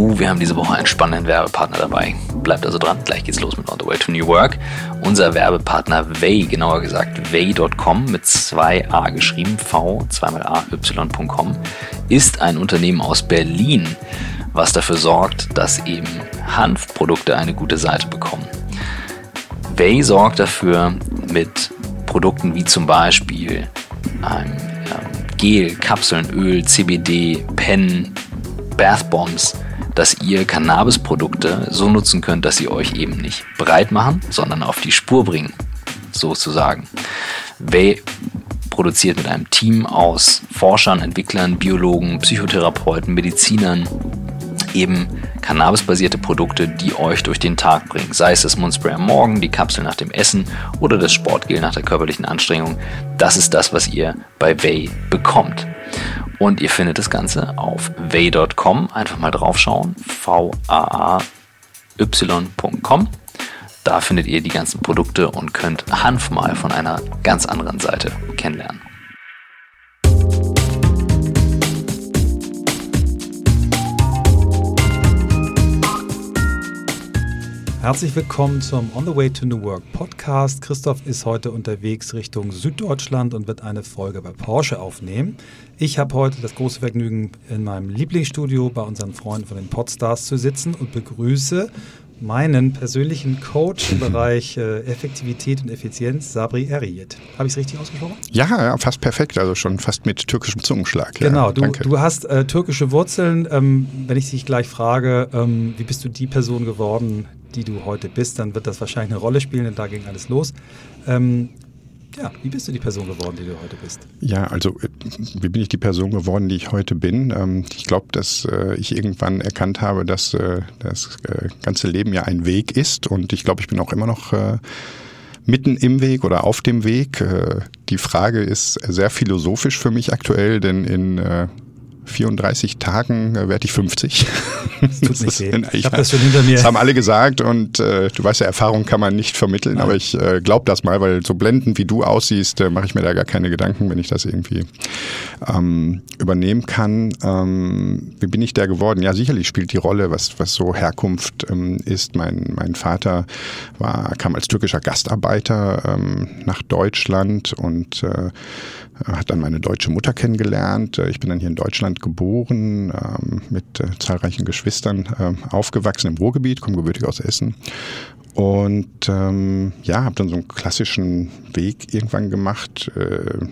Uh, wir haben diese Woche einen spannenden Werbepartner dabei. Bleibt also dran, gleich geht's los mit On the Way to New Work. Unser Werbepartner Way, genauer gesagt Way.com mit zwei A geschrieben, V, zweimal A, Y.com, ist ein Unternehmen aus Berlin, was dafür sorgt, dass eben Hanfprodukte eine gute Seite bekommen. Way sorgt dafür mit Produkten wie zum Beispiel ähm, Gel, Kapseln, Öl, CBD, Pen, Bath Bombs, dass ihr Cannabisprodukte so nutzen könnt, dass sie euch eben nicht breit machen, sondern auf die Spur bringen, sozusagen. Way produziert mit einem Team aus Forschern, Entwicklern, Biologen, Psychotherapeuten, Medizinern eben cannabisbasierte Produkte, die euch durch den Tag bringen. Sei es das Mundspray am Morgen, die Kapsel nach dem Essen oder das Sportgel nach der körperlichen Anstrengung. Das ist das, was ihr bei Way bekommt. Und ihr findet das Ganze auf way.com. Einfach mal draufschauen. V-A-A-Y.com. Da findet ihr die ganzen Produkte und könnt Hanf mal von einer ganz anderen Seite kennenlernen. Herzlich willkommen zum On the Way to New Work Podcast. Christoph ist heute unterwegs Richtung Süddeutschland und wird eine Folge bei Porsche aufnehmen. Ich habe heute das große Vergnügen, in meinem Lieblingsstudio bei unseren Freunden von den Podstars zu sitzen und begrüße meinen persönlichen Coach im Bereich äh, Effektivität und Effizienz, Sabri Eriyet. Habe ich es richtig ausgesprochen? Ja, ja, fast perfekt, also schon fast mit türkischem Zungenschlag. Genau, ja, du, du, hast äh, türkische Wurzeln. Ähm, wenn ich dich gleich frage, ähm, wie bist du die Person geworden, die du heute bist, dann wird das wahrscheinlich eine Rolle spielen, denn da ging alles los. Ähm, ja, wie bist du die Person geworden, die du heute bist? Ja, also äh, wie bin ich die Person geworden, die ich heute bin? Ähm, ich glaube, dass äh, ich irgendwann erkannt habe, dass äh, das ganze Leben ja ein Weg ist und ich glaube, ich bin auch immer noch mitten im Weg oder auf dem Weg. Die Frage ist sehr philosophisch für mich aktuell, denn in 34 Tagen äh, werde ich 50. Das tut nicht weh. Ich habe das schon hinter mir. Das haben alle gesagt und äh, du weißt ja, Erfahrung kann man nicht vermitteln, Nein. aber ich äh, glaube das mal, weil so blendend wie du aussiehst, äh, mache ich mir da gar keine Gedanken, wenn ich das irgendwie ähm, übernehmen kann. Ähm, wie bin ich da geworden? Ja, sicherlich spielt die Rolle, was, was so Herkunft ähm, ist. Mein, mein Vater war, kam als türkischer Gastarbeiter ähm, nach Deutschland und äh, hat dann meine deutsche Mutter kennengelernt. Äh, ich bin dann hier in Deutschland geboren, ähm, mit äh, zahlreichen Geschwistern äh, aufgewachsen im Ruhrgebiet, komme gebürtig aus Essen. Und ähm, ja, habe dann so einen klassischen Weg irgendwann gemacht, äh,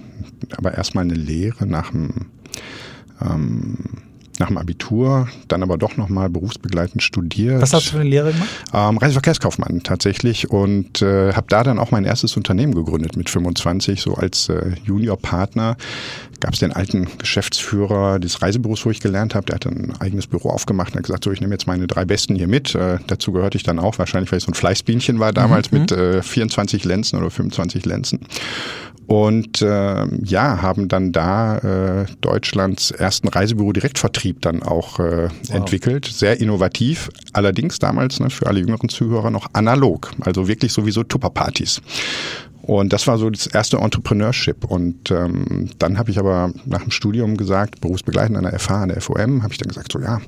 aber erstmal eine Lehre nach dem ähm, nach dem Abitur, dann aber doch nochmal berufsbegleitend studiert. Was hast du für eine Lehre gemacht? Ähm, Reiseverkehrskaufmann tatsächlich und äh, habe da dann auch mein erstes Unternehmen gegründet mit 25, so als äh, Juniorpartner. Gab es den alten Geschäftsführer des Reisebüros, wo ich gelernt habe, der hat ein eigenes Büro aufgemacht und hat gesagt, so ich nehme jetzt meine drei Besten hier mit. Äh, dazu gehörte ich dann auch, wahrscheinlich weil ich so ein Fleißbienchen war damals mhm. mit äh, 24 Lenzen oder 25 Lenzen. Und äh, ja, haben dann da äh, Deutschlands ersten Reisebüro Direktvertrieb dann auch äh, wow. entwickelt. Sehr innovativ, allerdings damals ne, für alle jüngeren Zuhörer noch analog, also wirklich sowieso Tupperpartys. Und das war so das erste Entrepreneurship. Und ähm, dann habe ich aber nach dem Studium gesagt, berufsbegleitend an der FH, an der FOM, habe ich dann gesagt, so ja,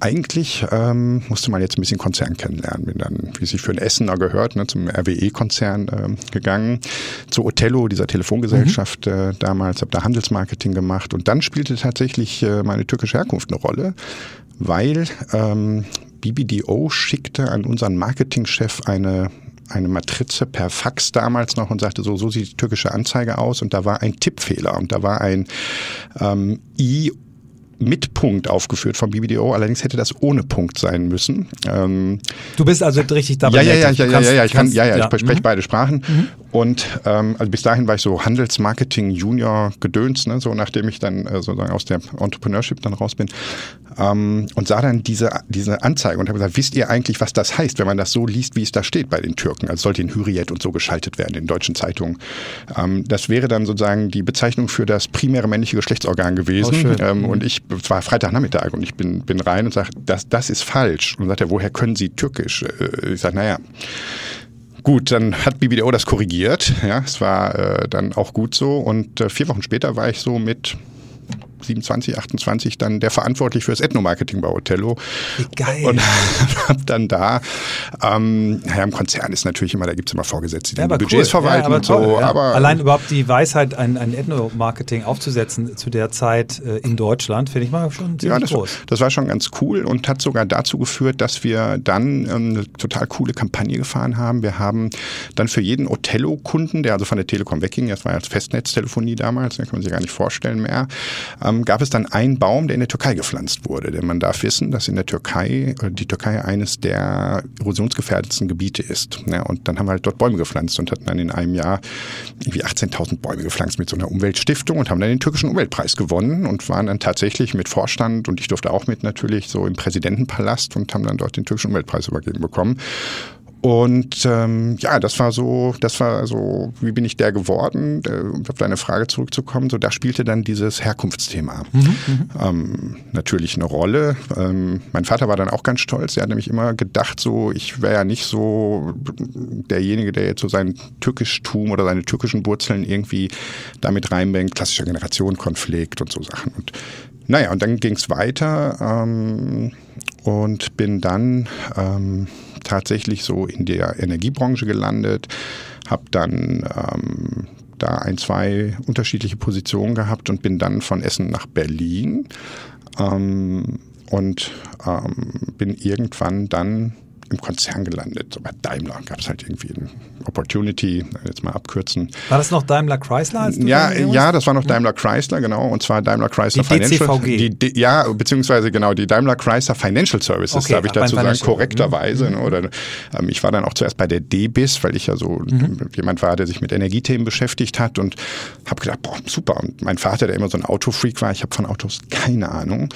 eigentlich ähm, musste man jetzt ein bisschen Konzern kennenlernen. Bin dann, wie sich für ein Essener gehört, ne, zum RWE-Konzern ähm, gegangen, zu Othello, dieser Telefongesellschaft mhm. äh, damals, habe da Handelsmarketing gemacht. Und dann spielte tatsächlich äh, meine türkische Herkunft eine Rolle, weil ähm, BBDO schickte an unseren Marketingchef eine eine Matrize per Fax damals noch und sagte so, so sieht die türkische Anzeige aus und da war ein Tippfehler und da war ein ähm, I mit Punkt aufgeführt vom BBDO, allerdings hätte das ohne Punkt sein müssen. Ähm, du bist also richtig dabei. Ja, ja, ja, ja, ja, ja, ich kann, ja, ja, ich spreche mhm. beide Sprachen. Mhm. Und ähm, also bis dahin war ich so Handelsmarketing Junior gedöns, ne, so nachdem ich dann äh, sozusagen aus der Entrepreneurship dann raus bin ähm, und sah dann diese, diese Anzeige und habe gesagt, wisst ihr eigentlich, was das heißt, wenn man das so liest, wie es da steht bei den Türken? Also sollte in Hürriyet und so geschaltet werden, in deutschen Zeitungen. Ähm, das wäre dann sozusagen die Bezeichnung für das primäre männliche Geschlechtsorgan gewesen. Oh, ähm, und ich, es war Freitagnachmittag und ich bin, bin rein und sage, das, das ist falsch. Und sagt er, woher können Sie Türkisch? Äh, ich sage, naja, Gut, dann hat BBDO das korrigiert. Ja, es war äh, dann auch gut so. Und äh, vier Wochen später war ich so mit 27, 28 dann der verantwortlich für das Ethnomarketing bei Othello. Wie geil. Und habe dann da, ähm, naja, im Konzern ist natürlich immer, da gibt es immer Vorgesetzte, die Ja, Budgets cool. verwalten ja, und so. toll, ja. Aber Allein überhaupt die Weisheit, ein, ein Ethno-Marketing aufzusetzen zu der Zeit äh, in Deutschland, finde ich mal schon ziemlich ja, das, groß. das war schon ganz cool und hat sogar dazu geführt, dass wir dann ähm, eine total coole Kampagne gefahren haben. Wir haben dann für jeden Othello-Kunden, der also von der Telekom wegging, das war ja Festnetztelefonie damals, da kann man sich gar nicht vorstellen mehr, ähm, gab es dann einen Baum, der in der Türkei gepflanzt wurde. Denn man darf wissen, dass in der Türkei, oder die Türkei eines der erosionsgefährdetsten Gebiete ist. Ja, und dann haben wir halt dort Bäume gepflanzt und hatten dann in einem Jahr irgendwie 18.000 Bäume gepflanzt mit so einer Umweltstiftung und haben dann den türkischen Umweltpreis gewonnen und waren dann tatsächlich mit Vorstand und ich durfte auch mit natürlich so im Präsidentenpalast und haben dann dort den türkischen Umweltpreis übergeben bekommen. Und ähm, ja, das war so, das war so, wie bin ich der geworden? Äh, Um auf deine Frage zurückzukommen, so da spielte dann dieses Herkunftsthema ähm, natürlich eine Rolle. Ähm, mein Vater war dann auch ganz stolz. Er hat nämlich immer gedacht, so ich wäre ja nicht so derjenige, der jetzt so sein Türkischtum oder seine türkischen Wurzeln irgendwie damit reinbringt. Klassischer Generationenkonflikt und so Sachen. Und naja, und dann ging es weiter ähm, und bin dann ähm, tatsächlich so in der Energiebranche gelandet, habe dann ähm, da ein, zwei unterschiedliche Positionen gehabt und bin dann von Essen nach Berlin ähm, und ähm, bin irgendwann dann im Konzern gelandet. So bei Daimler gab es halt irgendwie eine Opportunity, jetzt mal abkürzen. War das noch Daimler Chrysler? Als Ja, ja, das war noch Daimler Chrysler, genau, und zwar Daimler Chrysler Die Financial. DCVG. Die, ja, beziehungsweise genau, die Daimler Chrysler Financial Services, Okay, darf ich dazu sagen, Financial. korrekterweise. Ne, oder ähm, ich war dann auch zuerst bei der DBIS, weil ich ja so Mhm. jemand war, der sich mit Energiethemen beschäftigt hat und habe gedacht, boah, super. Und mein Vater, der immer so ein Autofreak war, ich habe von Autos keine Ahnung,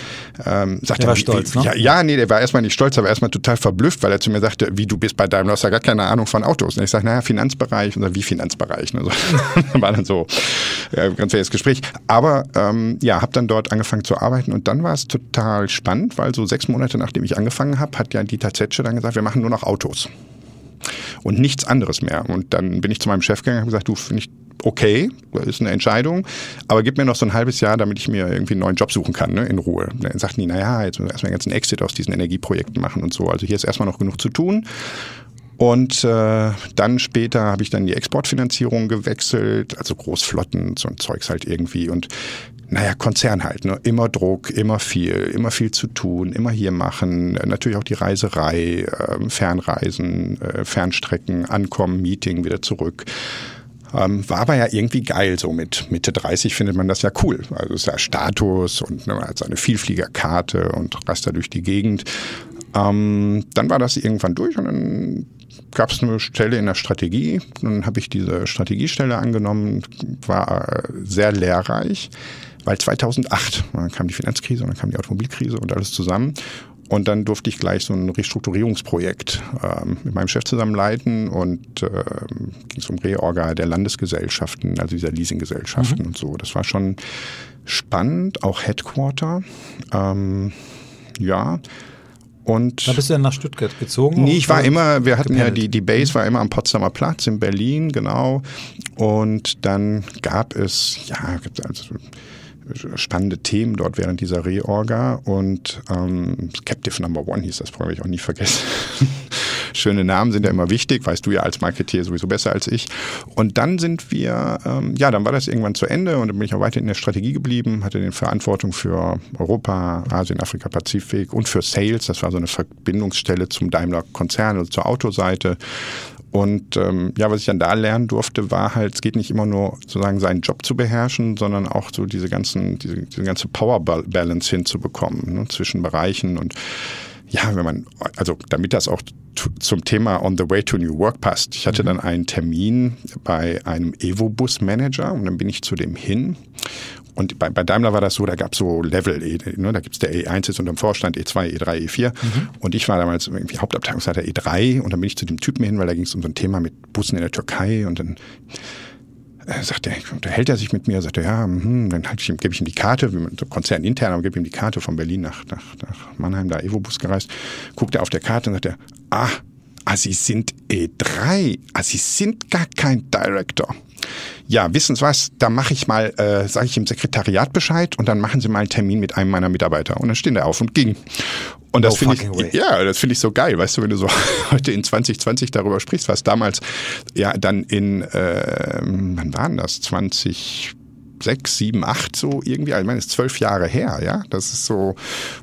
ähm, sagte, Der war stolz, wie, ne? ja, ja, nee, der war erstmal nicht stolz, aber erstmal total verblüfft, weil er zu mir sagte, wie du bist bei Daimler, hast ja gar keine Ahnung von Autos. Und ich sage, naja, Finanzbereich. Und er, wie Finanzbereich? Ne? So, war dann so äh, ganz faires Gespräch. Aber ähm, ja, habe dann dort angefangen zu arbeiten und dann war es total spannend, weil so sechs Monate nachdem ich angefangen habe, hat ja Dieter Zetsche dann gesagt, wir machen nur noch Autos und nichts anderes mehr. Und dann bin ich zu meinem Chef gegangen und habe gesagt, du finde ich okay, ist eine Entscheidung, aber gib mir noch so ein halbes Jahr, damit ich mir irgendwie einen neuen Job suchen kann, ne, in Ruhe. Dann sagten die, naja, jetzt müssen wir erstmal einen ganzen Exit aus diesen Energieprojekten machen und so. Also hier ist erstmal noch genug zu tun. Und äh, dann später habe ich dann die Exportfinanzierung gewechselt, also Großflotten, so ein Zeugs halt irgendwie. Und naja, Konzern halt, ne? immer Druck, immer viel, immer viel zu tun, immer hier machen. Äh, Natürlich auch die Reiserei, äh, Fernreisen, äh, Fernstrecken, Ankommen, Meeting, wieder zurück. Ähm, war aber ja irgendwie geil, so mit Mitte 30 findet man das ja cool. Also ist ja Status und ne, man hat seine Vielfliegerkarte und rast da durch die Gegend. Ähm, dann war das irgendwann durch und dann gab es eine Stelle in der Strategie. Dann habe ich diese Strategiestelle angenommen, war äh, sehr lehrreich, weil 2008 dann kam die Finanzkrise und dann kam die Automobilkrise und alles zusammen. Und dann durfte ich gleich so ein Restrukturierungsprojekt ähm, mit meinem Chef zusammen leiten und ähm, ging es um Reorga der Landesgesellschaften, also dieser Leasinggesellschaften und so. Das war schon spannend, auch Headquarter. Ähm, ja. Und Da bist du dann nach Stuttgart gezogen? Nee, ich war immer, wir hatten ja gependelt? die, die Base war immer am Potsdamer Platz in Berlin, genau. Und dann gab es, ja, gibt es also spannende Themen dort während dieser Reorga und ähm, Captive Number One hieß das, habe ich auch nie vergessen. Schöne Namen sind ja immer wichtig, weißt du ja als Marketier sowieso besser als ich. Und dann sind wir, ähm, ja, dann war das irgendwann zu Ende und dann bin ich auch weiter in der Strategie geblieben, hatte den Verantwortung für Europa, Asien, Afrika, Pazifik und für Sales. Das war so eine Verbindungsstelle zum Daimler-Konzern, also zur Autoseite. Und ähm, ja, was ich dann da lernen durfte, war halt, es geht nicht immer nur sozusagen seinen Job zu beherrschen, sondern auch so diese ganzen, diese, diese ganze Power Balance hinzubekommen ne, zwischen Bereichen und ja, wenn man, also damit das auch zum Thema On the Way to New Work passt. Ich hatte dann einen Termin bei einem Evo-Bus-Manager und dann bin ich zu dem hin. Und bei, bei Daimler war das so, da gab es so Level, E, ne, da gibt's der E1 ist unterm Vorstand, E E2, E3, E4. Und ich war damals irgendwie Hauptabteilungsleiter E3 und dann bin ich zu dem Typen hin, weil da ging es um so ein Thema mit Bussen in der Türkei und dann äh, sagt er, unterhält er sich mit mir, sagt er, ja, hm, dann halt ich ihm, gebe ich ihm die Karte, so Konzern intern, aber gebe ihm die Karte von Berlin nach, nach, nach Mannheim, da Evo-Bus gereist, guckt er auf der Karte und sagt er, ah, ah, Sie sind E3, ah, Sie sind gar kein Director. Ja, wissen Sie was, da mache ich mal, äh, sage ich im Sekretariat Bescheid und dann machen Sie mal einen Termin mit einem meiner Mitarbeiter. Und dann stehen der auf und ging. Und das No finde ich, ja, das finde ich so geil, weißt du, wenn du so heute in 2020 darüber sprichst, was damals ja dann in, äh, wann waren das, 20 sechs, sieben, acht so irgendwie, also ich meine, das ist zwölf Jahre her, ja. Das ist so,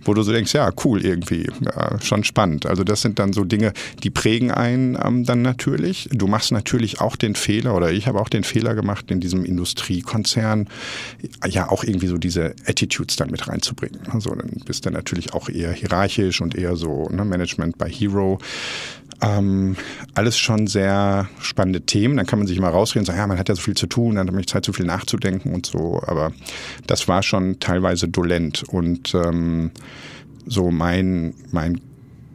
wo du so denkst, ja, cool irgendwie, ja, schon spannend. Also das sind dann so Dinge, die prägen einen ähm, dann natürlich. Du machst natürlich auch den Fehler, oder ich habe auch den Fehler gemacht, in diesem Industriekonzern ja auch irgendwie so diese Attitudes dann mit reinzubringen. Also dann bist du natürlich auch eher hierarchisch und eher so ne, Management by Hero. Ähm, alles schon sehr spannende Themen. Dann kann man sich immer rausreden und sagen, ja, man hat ja so viel zu tun, dann man nicht Zeit, so viel nachzudenken und so. Aber das war schon teilweise dolent. Und ähm, so mein, mein,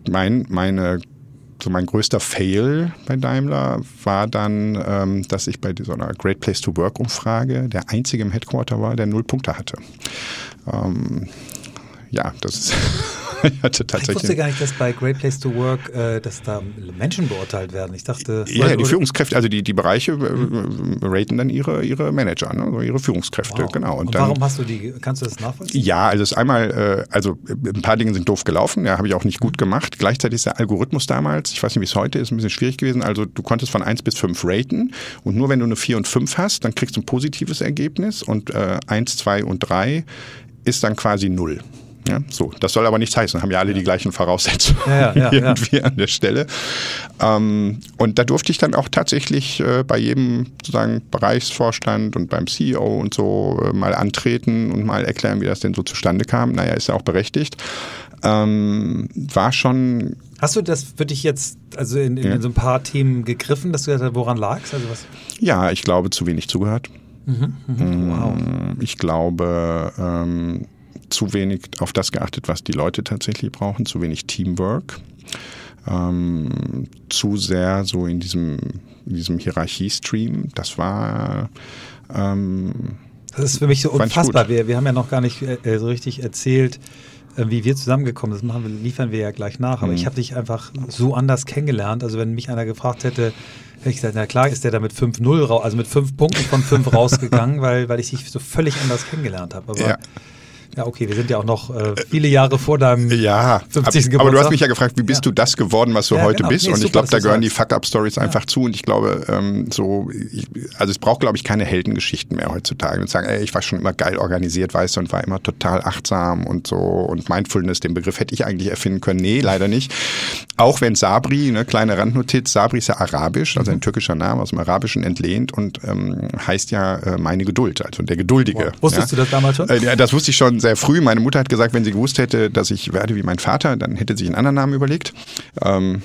mein, meine so mein größter Fail bei Daimler war dann, ähm, dass ich bei so einer Great Place to Work Umfrage der einzige im Headquarter war, der null Punkte hatte. Ähm, ja, das ist ich hatte Ich tatsächlich. wusste gar nicht, dass bei Great Place to Work, äh, dass da Menschen beurteilt werden. Ich dachte, Ja, ja, die Führungskräfte, also die, die Bereiche äh, raten dann ihre, ihre Manager, ne? also ihre Führungskräfte, Wow. genau. Und, dann, warum hast du die, kannst du das nachvollziehen? Ja, also es ist einmal, äh, also ein paar Dinge sind doof gelaufen, ja, habe ich auch nicht gut gemacht. Gleichzeitig ist der Algorithmus damals, ich weiß nicht, wie es heute ist, ein bisschen schwierig gewesen. Also du konntest von 1 bis 5 raten und nur wenn du eine 4 und 5 hast, dann kriegst du ein positives Ergebnis und äh, 1, 2 und 3 ist dann quasi 0. Ja, so, das soll aber nichts heißen, haben ja alle die gleichen Voraussetzungen Ja, ja, irgendwie an der Stelle. Ähm, und da durfte ich dann auch tatsächlich äh, bei jedem sozusagen Bereichsvorstand und beim CEO und so äh, mal antreten und mal erklären, wie das denn so zustande kam. Naja, ist ja auch berechtigt. Ähm, war schon Hast du das für dich jetzt, also in, in, so ein paar Themen gegriffen, dass du gesagt hast, woran lag's? Also was? Ja, ich glaube, zu wenig zugehört. Wow. Ich glaube, ähm, zu wenig auf das geachtet, was die Leute tatsächlich brauchen, zu wenig Teamwork. Ähm, zu sehr so in diesem, in diesem Hierarchiestream. Das war ähm, Das ist für mich so unfassbar. Wir, wir haben ja noch gar nicht äh, so richtig erzählt, äh, wie wir zusammengekommen sind. Das machen wir, liefern wir ja gleich nach. Aber Mhm. ich habe dich einfach so anders kennengelernt. Also wenn mich einer gefragt hätte, hätte ich gesagt, na klar ist der da mit 5-0, rau- also mit 5 Punkten von 5 rausgegangen, weil, weil ich dich so völlig anders kennengelernt habe. Aber Ja. Ja. okay, wir sind ja auch noch äh, viele Jahre vor deinem Ja, 50. aber du Geburtstag. hast mich ja gefragt, wie bist Ja. du das geworden, was du Ja, heute genau. bist? Nee, und ich glaube, da gehören die. Fuck-Up-Stories einfach zu. Und ich glaube, ähm, so, ich, also es braucht, glaube ich, keine Heldengeschichten mehr heutzutage. Und sagen, ey, ich war schon immer geil organisiert, weißt du, und war immer total achtsam und so. Und Mindfulness, den Begriff hätte ich eigentlich erfinden können. Nee, leider nicht. Auch wenn Sabri, ne, kleine Randnotiz, Sabri ist ja arabisch, also ein türkischer Name aus dem Arabischen entlehnt und ähm, heißt ja äh, meine Geduld, also der Geduldige. Wow. Wusstest du das damals schon? Äh, ja, das wusste ich schon sehr früh. Meine Mutter hat gesagt, wenn sie gewusst hätte, dass ich werde wie mein Vater, dann hätte sie sich einen anderen Namen überlegt. Ähm,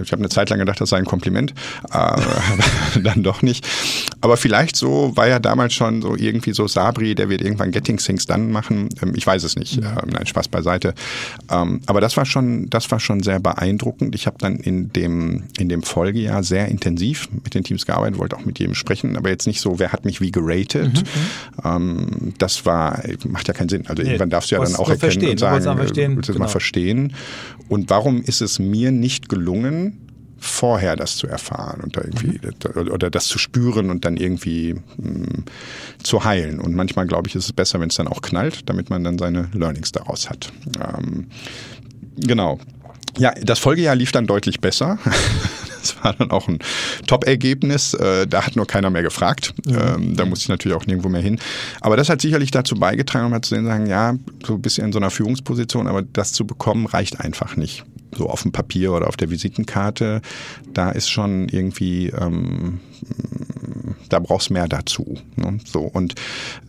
ich habe eine Zeit lang gedacht, das sei ein Kompliment, aber dann doch nicht. Aber vielleicht so war ja damals schon so irgendwie so Sabri, der wird irgendwann Getting Things Done machen. Ähm, ich weiß es nicht. Ähm, nein, Spaß beiseite. Ähm, aber das war schon, das war schon sehr beeindruckend. Ich habe dann in dem in dem Folgejahr sehr intensiv mit den Teams gearbeitet, wollte auch mit jedem sprechen, aber jetzt nicht so, wer hat mich wie geratet. Ähm, das war macht ja keinen Sinn. Also Nee, irgendwann darfst du ja dann auch erkennen verstehen. und wolltest sagen, verstehen, äh, willst du das mal genau. verstehen. Und warum ist es mir nicht gelungen, vorher das zu erfahren und da irgendwie Mhm. oder das zu spüren und dann irgendwie mh, zu heilen. Und manchmal glaube ich, ist es besser, wenn es dann auch knallt, damit man dann seine Learnings daraus hat. Ähm, genau. Ja, das Folgejahr lief dann deutlich besser. Das war dann auch ein Top-Ergebnis. Äh, Da hat nur keiner mehr gefragt. Ähm, Da musste ich natürlich auch nirgendwo mehr hin. Aber das hat sicherlich dazu beigetragen, um mal zu sagen, ja, so ein bisschen in so einer Führungsposition, aber das zu bekommen reicht einfach nicht. So auf dem Papier oder auf der Visitenkarte, da ist schon irgendwie, ähm, da brauchst mehr dazu. Ne? So und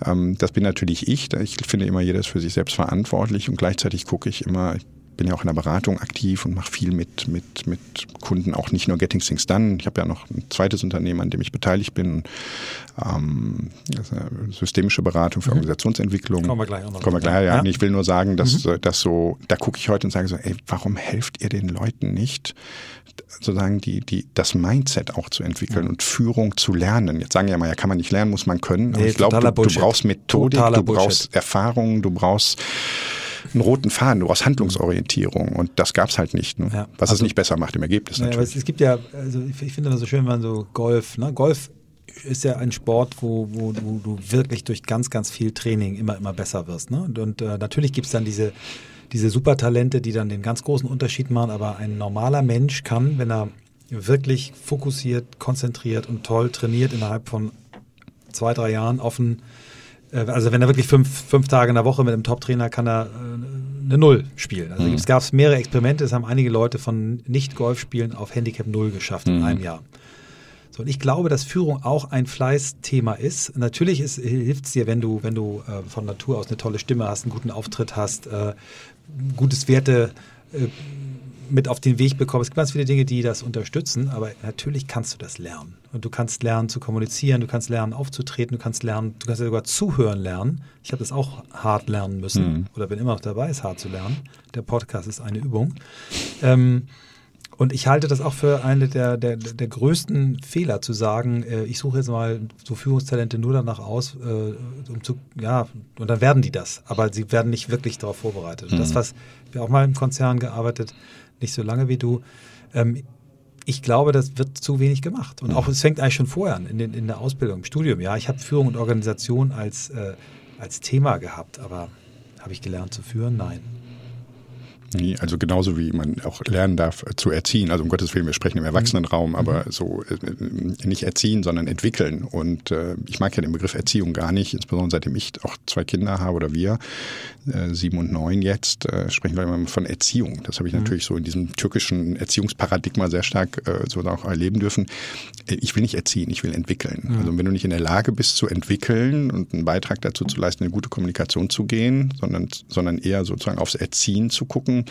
ähm, das bin natürlich ich. Ich finde immer, jeder ist für sich selbst verantwortlich und gleichzeitig gucke ich immer, bin ja auch in der Beratung aktiv und mache viel mit, mit, mit Kunden, auch nicht nur Getting Things Done. Ich habe ja noch ein zweites Unternehmen, an dem ich beteiligt bin. Ähm, systemische Beratung für Organisationsentwicklung. Mhm. Kommen wir gleich auch noch Kommen wir gleich, ja. Ja. Ich will nur sagen, dass äh, das so, da gucke ich heute und sage so, ey, warum helft ihr den Leuten nicht, sozusagen die, die, das Mindset auch zu entwickeln und Führung zu lernen? Jetzt sagen ja mal, ja, kann man nicht lernen, muss man können. Aber Nee, ich glaube, du, du brauchst Methodik, Totaler du brauchst Bullshit. Erfahrung, du brauchst einen roten Faden, du brauchst Handlungsorientierung und das gab's halt nicht. Ne? Ja, Was also- es nicht besser macht im Ergebnis Ja, aber es, natürlich. es gibt ja, also ich, finde das so schön, wenn man so Golf, ne? Golf ist ja ein Sport, wo, wo, wo du wirklich durch ganz, ganz viel Training immer, immer besser wirst. Ne? Und, und äh, natürlich gibt es dann diese, diese Supertalente, die dann den ganz großen Unterschied machen, aber ein normaler Mensch kann, wenn er wirklich fokussiert, konzentriert und toll trainiert innerhalb von zwei, drei Jahren offen, äh, also wenn er wirklich fünf, fünf Tage in der Woche mit einem Top-Trainer kann er äh, eine Null spielen. Also mhm. es gab mehrere Experimente, es haben einige Leute von Nicht-Golf-Spielen auf Handicap Null geschafft mhm. in einem Jahr. So, und ich glaube, dass Führung auch ein Fleißthema ist. Natürlich hilft es dir, wenn du, wenn du äh, von Natur aus eine tolle Stimme hast, einen guten Auftritt hast, äh, gutes Werte äh, mit auf den Weg bekommst. Es gibt ganz viele Dinge, die das unterstützen, aber natürlich kannst du das lernen. Und du kannst lernen zu kommunizieren, du kannst lernen aufzutreten, du kannst lernen, du kannst ja sogar zuhören lernen. Ich habe das auch hart lernen müssen mhm. oder bin immer noch dabei, es hart zu lernen. Der Podcast ist eine Übung. Ähm, und ich halte das auch für eine der, der, der größten Fehler, zu sagen, äh, ich suche jetzt mal so Führungstalente nur danach aus, äh, um zu, ja, und dann werden die das. Aber sie werden nicht wirklich darauf vorbereitet. Mhm. Das, was wir auch mal im Konzern gearbeitet, nicht so lange wie du, ähm, ich glaube, das wird zu wenig gemacht. Und auch es fängt eigentlich schon vorher an, in, den, in der Ausbildung, im Studium. Ja, ich habe Führung und Organisation als, äh, als Thema gehabt, aber habe ich gelernt zu führen? Nein. Nie. Also genauso wie man auch lernen darf äh, zu erziehen. Also um Gottes Willen, wir sprechen im Erwachsenenraum, mhm. aber so äh, nicht erziehen, sondern entwickeln. Und äh, ich mag ja den Begriff Erziehung gar nicht, insbesondere seitdem ich auch zwei Kinder habe oder wir, äh, sieben und neun jetzt, äh, sprechen wir immer von Erziehung. Das habe ich mhm. natürlich so in diesem türkischen Erziehungsparadigma sehr stark äh, so auch erleben dürfen. Äh, ich will nicht erziehen, ich will entwickeln. Mhm. Also wenn du nicht in der Lage bist zu entwickeln und einen Beitrag dazu zu leisten, eine gute Kommunikation zu gehen, sondern, sondern eher sozusagen aufs Erziehen zu gucken,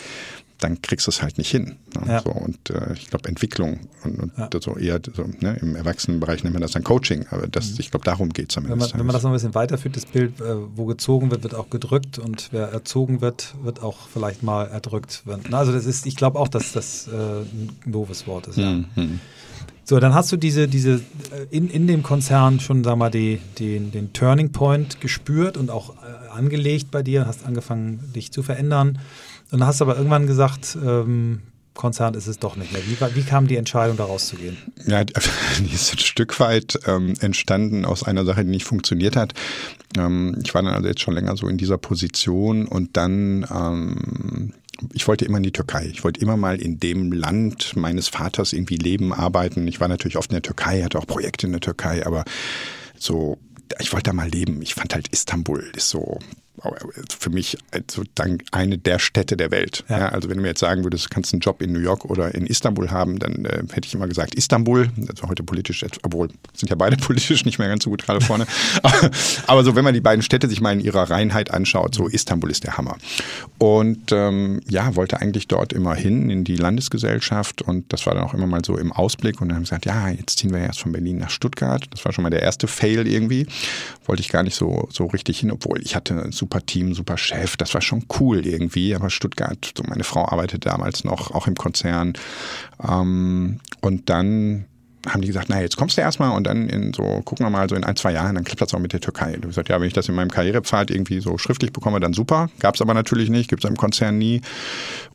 dann kriegst du es halt nicht hin. Ne? Ja. So, und äh, ich glaube, Entwicklung und, und ja. so eher so, ne, im Erwachsenenbereich nennt man das dann Coaching, aber das, mhm. ich glaube, darum geht es Wenn man, wenn man das noch ein bisschen weiterführt, das Bild, äh, wo gezogen wird, wird auch gedrückt und wer erzogen wird, wird auch vielleicht mal erdrückt. Werden. Also das ist, ich glaube auch, dass das äh, ein doofes Wort ist. Ja. Mhm. So, dann hast du diese, diese äh, in, in dem Konzern schon, sag mal, die, die, den Turning Point gespürt und auch äh, angelegt bei dir, hast angefangen, dich zu verändern. Dann hast du aber irgendwann gesagt, ähm, Konzern ist es doch nicht mehr. Wie, wie kam die Entscheidung, da rauszugehen? Ja, die ist ein Stück weit ähm, entstanden aus einer Sache, die nicht funktioniert hat. Ähm, ich war dann also jetzt schon länger so in dieser Position und dann, ähm, ich wollte immer in die Türkei. Ich wollte immer mal in dem Land meines Vaters irgendwie leben, arbeiten. Ich war natürlich oft in der Türkei, hatte auch Projekte in der Türkei, aber so ich wollte da mal leben. Ich fand halt Istanbul ist so für mich also eine der Städte der Welt. Ja. Ja, also wenn du mir jetzt sagen würdest, du kannst einen Job in New York oder in Istanbul haben, dann äh, hätte ich immer gesagt Istanbul. Also heute politisch, obwohl sind ja beide politisch nicht mehr ganz so gut gerade vorne. aber, aber, so, wenn man die beiden Städte sich mal in ihrer Reinheit anschaut, so Istanbul ist der Hammer. Und ähm, ja, wollte eigentlich dort immer hin in die Landesgesellschaft und das war dann auch immer mal so im Ausblick und dann haben sie gesagt, ja, jetzt ziehen wir erst von Berlin nach Stuttgart. Das war schon mal der erste Fail irgendwie. Wollte ich gar nicht so, so richtig hin, obwohl ich hatte super Team, super Chef. Das war schon cool irgendwie. Aber Stuttgart, so meine Frau arbeitete damals noch, auch im Konzern. Ähm, und dann haben die gesagt, na jetzt kommst du erstmal und dann in so, gucken wir mal, so in ein, zwei Jahren, dann klappt das auch mit der Türkei. Du gesagt, ja, wenn ich das in meinem Karrierepfad irgendwie so schriftlich bekomme, dann super. Gab es aber natürlich nicht, gibt es im Konzern nie.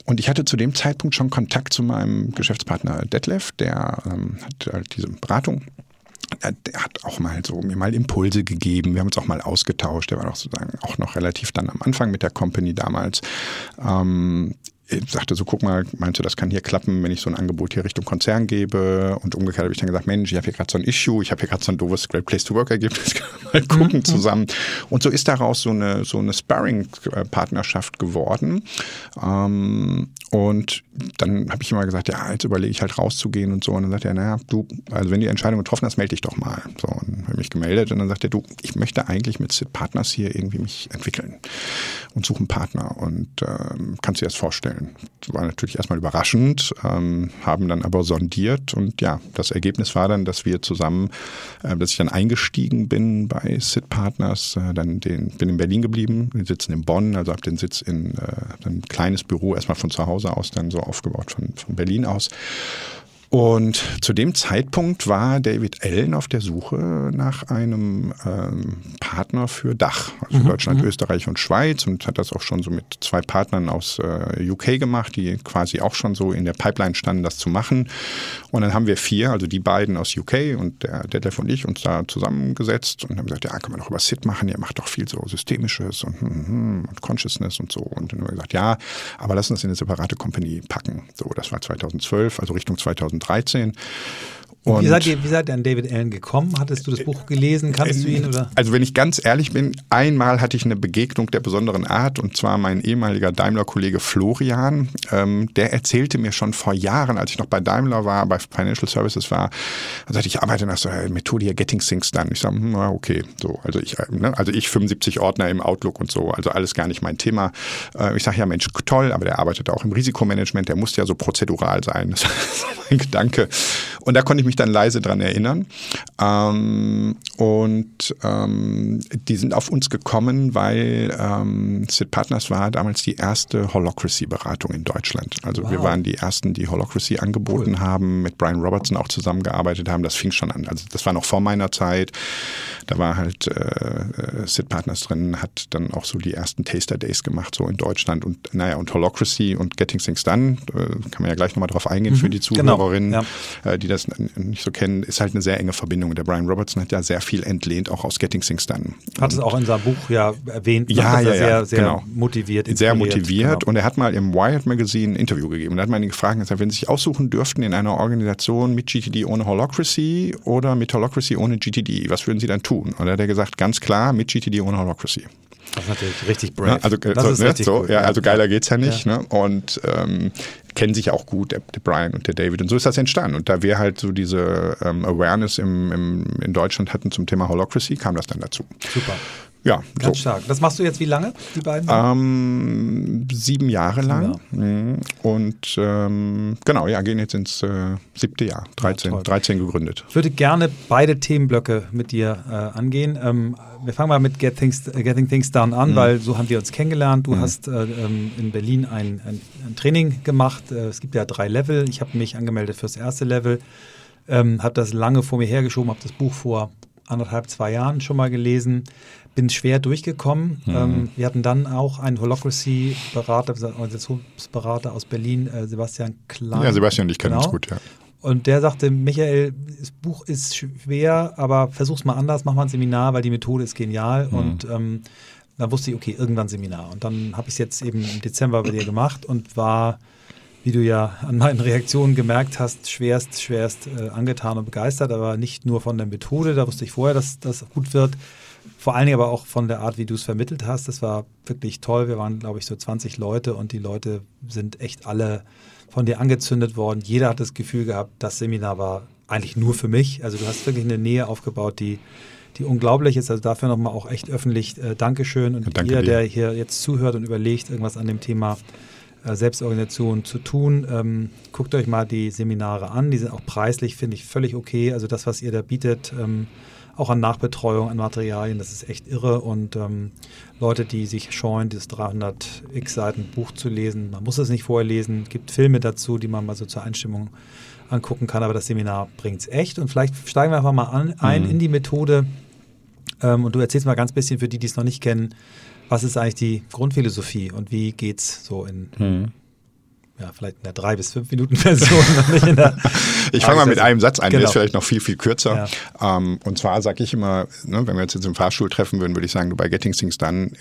Und ich hatte zu dem Zeitpunkt schon Kontakt zu meinem Geschäftspartner Detlef, der ähm, hat halt diese Beratung der hat auch mal so mir mal Impulse gegeben. Wir haben uns auch mal ausgetauscht. Der war doch sozusagen auch noch relativ dann am Anfang mit der Company damals. Ähm, sagte so, guck mal, meinst du, das kann hier klappen, wenn ich so ein Angebot hier Richtung Konzern gebe? Und umgekehrt habe ich dann gesagt, Mensch, ich habe hier gerade so ein Issue, ich habe hier gerade so ein doofes Great Place to Work Ergebnis, mal gucken mhm. zusammen. Und so ist daraus so eine, so eine Sparring-Partnerschaft geworden. Ähm, und dann habe ich immer gesagt, ja, jetzt überlege ich halt rauszugehen und so. Und dann sagt er, naja, du, also wenn die Entscheidung getroffen hast, melde dich doch mal. So, und habe mich gemeldet und dann sagt er, du, ich möchte eigentlich mit Sid Partners hier irgendwie mich entwickeln und suche einen Partner. Und ähm, kannst du dir das vorstellen? Das war natürlich erstmal überraschend, ähm, haben dann aber sondiert und ja, das Ergebnis war dann, dass wir zusammen, äh, dass ich dann eingestiegen bin bei Sid Partners, äh, dann den, bin in Berlin geblieben, wir sitzen in Bonn, also habe den Sitz in äh, ein kleines Büro erstmal von zu Hause aus dann so aufgebaut von, von Berlin aus. Und zu dem Zeitpunkt war David Allen auf der Suche nach einem ähm, Partner für Dach, also mhm. Deutschland, mhm. Österreich und Schweiz und hat das auch schon so mit zwei Partnern aus äh, UK gemacht, die quasi auch schon so in der Pipeline standen, das zu machen. Und dann haben wir vier, also die beiden aus UK und der Detlef und ich, uns da zusammengesetzt und haben gesagt, ja, kann man doch über SIT machen, ihr macht doch viel so Systemisches und, hm, hm, hm, und Consciousness und so. Und dann haben wir gesagt, ja, aber lass uns in eine separate Company packen. So, das war 2012, also Richtung 2013. Und wie seid, ihr, wie seid ihr an David Allen gekommen? Hattest du das Buch gelesen? Kannst du ihn? Oder? Also wenn ich ganz ehrlich bin, einmal hatte ich eine Begegnung der besonderen Art und zwar mein ehemaliger Daimler-Kollege Florian. Ähm, der erzählte mir schon vor Jahren, als ich noch bei Daimler war, bei Financial Services war, er sagte, ich arbeite nach so einer Methode hier Getting Things Done. Ich sage, hm, na okay, so. Also ich, ne, also ich 75 Ordner im Outlook und so, also alles gar nicht mein Thema. Äh, ich sage, ja Mensch, toll, aber der arbeitet auch im Risikomanagement, der muss ja so prozedural sein. Das war mein Gedanke. Und da konnte ich mich dann leise dran erinnern. Ähm, und ähm, die sind auf uns gekommen, weil ähm, Sid Partners war damals die erste Holocracy-Beratung in Deutschland. Also wow. wir waren die ersten, die Holocracy angeboten cool. haben, mit Brian Robertson auch zusammengearbeitet haben. Das fing schon an. Also das war noch vor meiner Zeit. Da war halt äh, Sid Partners drin, hat dann auch so die ersten Taster Days gemacht, so in Deutschland. Und naja, und Holocracy und Getting Things Done, äh, kann man ja gleich nochmal drauf eingehen mhm, für die genau. Zuhörerinnen, genau, ja. äh, die das nicht so kennen, ist halt eine sehr enge Verbindung. Der Brian Robertson hat ja sehr viel entlehnt, auch aus Getting Things Done. Hat es auch in seinem Buch ja erwähnt, ja, ja, ja, sehr, sehr genau. motiviert. Sehr motiviert genau. und er hat mal im Wired Magazine ein Interview gegeben. Da hat man ihn gefragt, gesagt, wenn Sie sich aussuchen dürften in einer Organisation mit GTD ohne Holocracy oder mit Holocracy ohne GTD, was würden Sie dann tun? Und da hat er gesagt, ganz klar, mit GTD ohne Holocracy. Das ist natürlich richtig brave. Ja, also, das so, ne, so, ja, also geiler geht's ja nicht. Ja. Ne? Und ähm, kennen sich auch gut, der, Brian und der David. Und so ist das entstanden. Und da wir halt so diese ähm, Awareness im, im, in Deutschland hatten zum Thema Holocracy, kam das dann dazu. Super. Ja, ganz so. stark. Das machst du jetzt wie lange, die beiden? Ähm, sieben Jahre lang. Ja. Mhm. Und ähm, genau, ja, gehen jetzt ins äh, siebte Jahr. 13, ja, 13 gegründet. Ich würde gerne beide Themenblöcke mit dir äh, angehen. Ähm, wir fangen mal mit Get Things, äh, Getting Things Done an, mhm. weil so haben wir uns kennengelernt. Du mhm. hast äh, ähm, in Berlin ein, ein, ein Training gemacht. Äh, es gibt ja drei Level. Ich habe mich angemeldet fürs erste Level. Ähm, habe das lange vor mir hergeschoben, habe das Buch vor anderthalb, zwei Jahren schon mal gelesen bin schwer durchgekommen. Mhm. Ähm, wir hatten dann auch einen Holocracy-Berater, Organisationsberater aus Berlin, äh, Sebastian Klein. Ja, Sebastian, ich kenne genau. uns gut, ja. Und der sagte, Michael, das Buch ist schwer, aber versuch's mal anders, mach mal ein Seminar, weil die Methode ist genial. Mhm. Und ähm, dann wusste ich, okay, irgendwann Seminar. Und dann habe ich es jetzt eben im Dezember bei dir gemacht und war, wie du ja an meinen Reaktionen gemerkt hast, schwerst, schwerst äh, angetan und begeistert, aber nicht nur von der Methode, da wusste ich vorher, dass das gut wird, vor allen Dingen aber auch von der Art, wie du es vermittelt hast. Das war wirklich toll. Wir waren, glaube ich, so 20 Leute und die Leute sind echt alle von dir angezündet worden. Jeder hat das Gefühl gehabt, das Seminar war eigentlich nur für mich. Also du hast wirklich eine Nähe aufgebaut, die, die unglaublich ist. Also dafür nochmal auch echt öffentlich äh, Dankeschön. Und Danke jeder, dir. der hier jetzt zuhört und überlegt, irgendwas an dem Thema äh, Selbstorganisation zu tun, ähm, guckt euch mal die Seminare an. Die sind auch preislich, finde ich, völlig okay. Also das, was ihr da bietet, ähm, auch an Nachbetreuung, an Materialien. Das ist echt irre. Und ähm, Leute, die sich scheuen, dieses 300 x Seiten Buch zu lesen, man muss es nicht vorher lesen, gibt Filme dazu, die man mal so zur Einstimmung angucken kann, aber das Seminar bringt es echt. Und vielleicht steigen wir einfach mal an, ein mhm. in die Methode. Ähm, und du erzählst mal ganz bisschen für die, die es noch nicht kennen, was ist eigentlich die Grundphilosophie und wie geht es so in mhm ja, vielleicht in der drei bis fünf Minuten Version. ich fange mal mit einem Satz an, genau. der ist vielleicht noch viel, viel kürzer. Ja. Ähm, und zwar sage ich immer, ne, wenn wir uns jetzt im Fahrstuhl treffen würden, würde ich sagen, du bei Getting Things Done,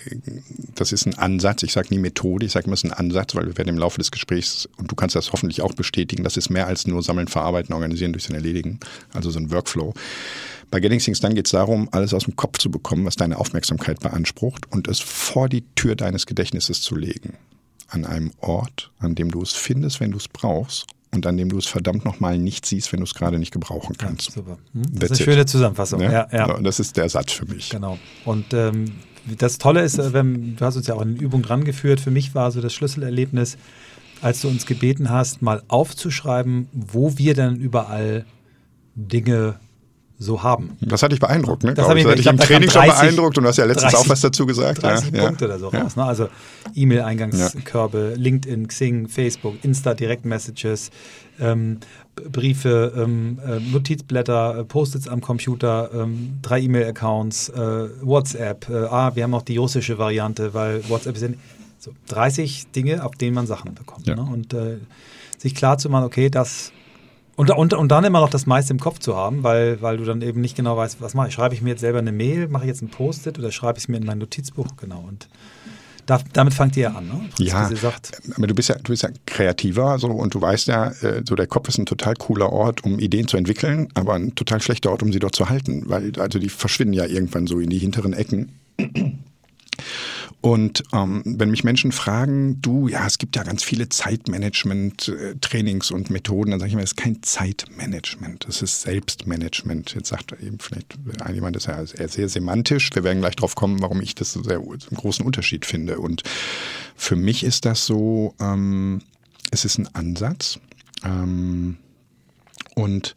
das ist ein Ansatz. Ich sage nie Methode, ich sage immer, es ist ein Ansatz, weil wir werden im Laufe des Gesprächs, und du kannst das hoffentlich auch bestätigen, das ist mehr als nur Sammeln, Verarbeiten, Organisieren, durch Erledigen. Also so ein Workflow. Bei Getting Things Done geht es darum, alles aus dem Kopf zu bekommen, was deine Aufmerksamkeit beansprucht und es vor die Tür deines Gedächtnisses zu legen an einem Ort, an dem du es findest, wenn du es brauchst und an dem du es verdammt nochmal nicht siehst, wenn du es gerade nicht gebrauchen kannst. Ja, super. Hm? Das ist eine schöne Zusammenfassung. Ja? Ja, ja. Das ist der Satz für mich. Genau. Und ähm, das Tolle ist, äh, wenn, du hast uns ja auch in Übung dran geführt, für mich war so das Schlüsselerlebnis, als du uns gebeten hast, mal aufzuschreiben, wo wir dann überall Dinge so haben. Das hat dich beeindruckt, ne? Das hat mich das dich ich im Training kam schon 30 beeindruckt und du hast ja letztens 30 auch was dazu gesagt. 30 ja, Punkte ja. oder so Ja. raus. Ne? Also E-Mail-Eingangskörbe, LinkedIn, Xing, Facebook, Insta, Direct-Messages, ähm, Briefe, ähm, äh, Notizblätter, äh, Post-its am Computer, ähm, drei E-Mail-Accounts, äh, WhatsApp. Äh, ah, wir haben noch die russische Variante, weil WhatsApp ist nicht- so 30 Dinge, auf denen man Sachen bekommt. Ne? Und äh, sich klar zu machen, okay, das und, und, und dann immer noch das meiste im Kopf zu haben, weil, weil du dann eben nicht genau weißt, was mache ich. Schreibe ich mir jetzt selber eine Mail, mache ich jetzt ein Post-it oder schreibe ich es mir in mein Notizbuch? Genau. Und da, damit fangt ihr ja an, ne? Ja, Wie sie sagt, aber du bist ja, du bist ja kreativer so und du weißt ja, äh, so der Kopf ist ein total cooler Ort, um Ideen zu entwickeln, aber ein total schlechter Ort, um sie dort zu halten, weil also die verschwinden ja irgendwann so in die hinteren Ecken. Und ähm, wenn mich Menschen fragen, du, ja, es gibt ja ganz viele Zeitmanagement-Trainings und Methoden, dann sage ich immer, das ist kein Zeitmanagement, das ist Selbstmanagement. Jetzt sagt eben vielleicht jemand, das ist ja sehr, sehr semantisch. Wir werden gleich drauf kommen, warum ich das so sehr einen großen Unterschied finde. Und für mich ist das so, ähm, es ist ein Ansatz. Ähm, und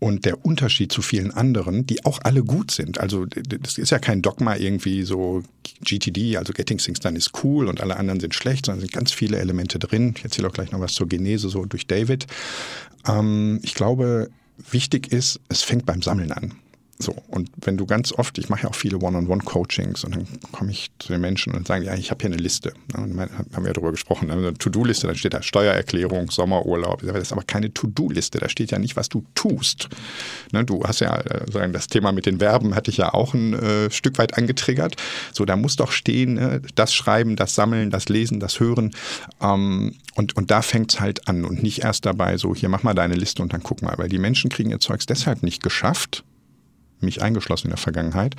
und der Unterschied zu vielen anderen, die auch alle gut sind, also das ist ja kein Dogma irgendwie so GTD, also Getting Things Done ist cool und alle anderen sind schlecht, sondern sind ganz viele Elemente drin. Ich erzähle auch gleich noch was zur Genese so durch David. Ähm, ich glaube, wichtig ist, es fängt beim Sammeln an. So, und wenn du ganz oft, ich mache ja auch viele One-on-One-Coachings und dann komme ich zu den Menschen und sagen, ja, ich habe hier eine Liste. Mein- haben wir ja darüber gesprochen, eine To-Do-Liste, dann steht da Steuererklärung, Sommerurlaub. Sage, Das ist aber keine To-Do-Liste, da steht ja nicht, was du tust. Ne, du hast ja, äh, sagen, das Thema mit den Verben hatte ich ja auch ein äh, Stück weit angetriggert. So, da muss doch stehen, äh, das Schreiben, das Sammeln, das Lesen, das Hören. Ähm, und, und da fängt's halt an und nicht erst dabei so, hier mach mal deine Liste und dann guck mal. Weil die Menschen kriegen ihr Zeugs deshalb nicht geschafft, mich eingeschlossen in der Vergangenheit,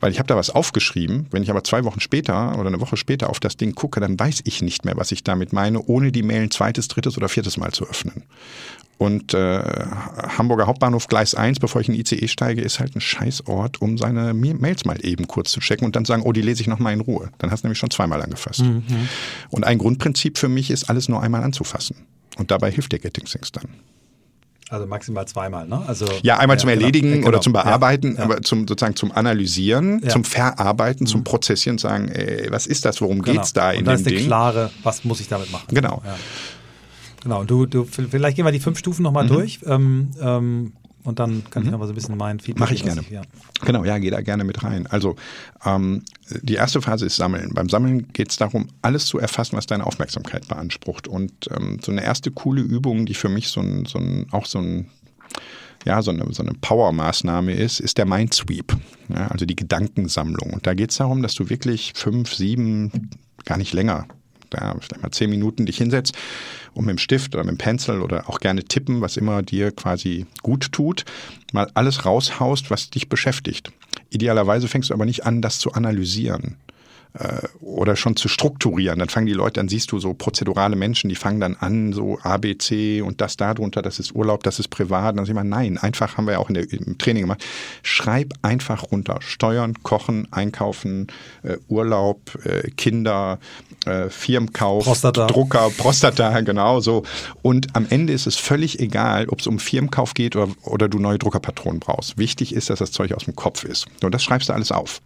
weil ich habe da was aufgeschrieben. Wenn ich aber zwei Wochen später oder eine Woche später auf das Ding gucke, dann weiß ich nicht mehr, was ich damit meine, ohne die Mail ein zweites, drittes oder viertes Mal zu öffnen. Und äh, Hamburger Hauptbahnhof Gleis 1, bevor ich in ICE steige, ist halt ein Scheißort, um seine Ma- Mails mal eben kurz zu checken und dann sagen, oh, die lese ich noch mal in Ruhe. Dann hast du nämlich schon zweimal angefasst. Und ein Grundprinzip für mich ist, alles nur einmal anzufassen. Und dabei hilft dir Getting Things dann. Also maximal zweimal, ne? Also, Ja, einmal zum genau. Erledigen Ja, genau. oder zum Bearbeiten, Ja, ja. aber zum sozusagen zum Analysieren, Ja. Mhm. zum Verarbeiten, zum Prozessieren, sagen, ey, was ist das, worum Genau. geht's da und in da dem ist eine Ding? klare, was muss ich damit machen? Genau. Ja. Genau, und du, du, vielleicht gehen wir die fünf Stufen nochmal Mhm. durch ähm, ähm, und dann kann ich nochmal so ein bisschen mein Feedback Mach ich gerne. ja. Genau, ja, geh da gerne mit rein. Also ähm, die erste Phase ist Sammeln. Beim Sammeln geht es darum, alles zu erfassen, was deine Aufmerksamkeit beansprucht. Und ähm, so eine erste coole Übung, die für mich so ein, so ein auch so ein ja, so eine, so eine Power-Maßnahme ist, ist der Mindsweep, ja, also die Gedankensammlung. Und da geht es darum, dass du wirklich fünf, sieben, gar nicht länger, da vielleicht mal zehn Minuten dich hinsetzt und mit dem Stift oder mit dem Pencil oder auch gerne tippen, was immer dir quasi gut tut, mal alles raushaust, was dich beschäftigt. Idealerweise fängst du aber nicht an, das zu analysieren äh, oder schon zu strukturieren. Dann fangen die Leute, dann siehst du so prozedurale Menschen, die fangen dann an, so A, B, C und das darunter, das ist Urlaub, das ist privat. Dann sag ich mal, nein, einfach haben wir ja auch in der, im Training gemacht. Schreib einfach runter. Steuern, Kochen, Einkaufen, äh, Urlaub, äh, Kinder, äh, Firmenkauf, Prostata. Drucker, Prostata, genau so. Und am Ende ist es völlig egal, ob es um Firmenkauf geht oder, oder du neue Druckerpatronen brauchst. Wichtig ist, dass das Zeug aus dem Kopf ist. Und das schreibst du alles auf.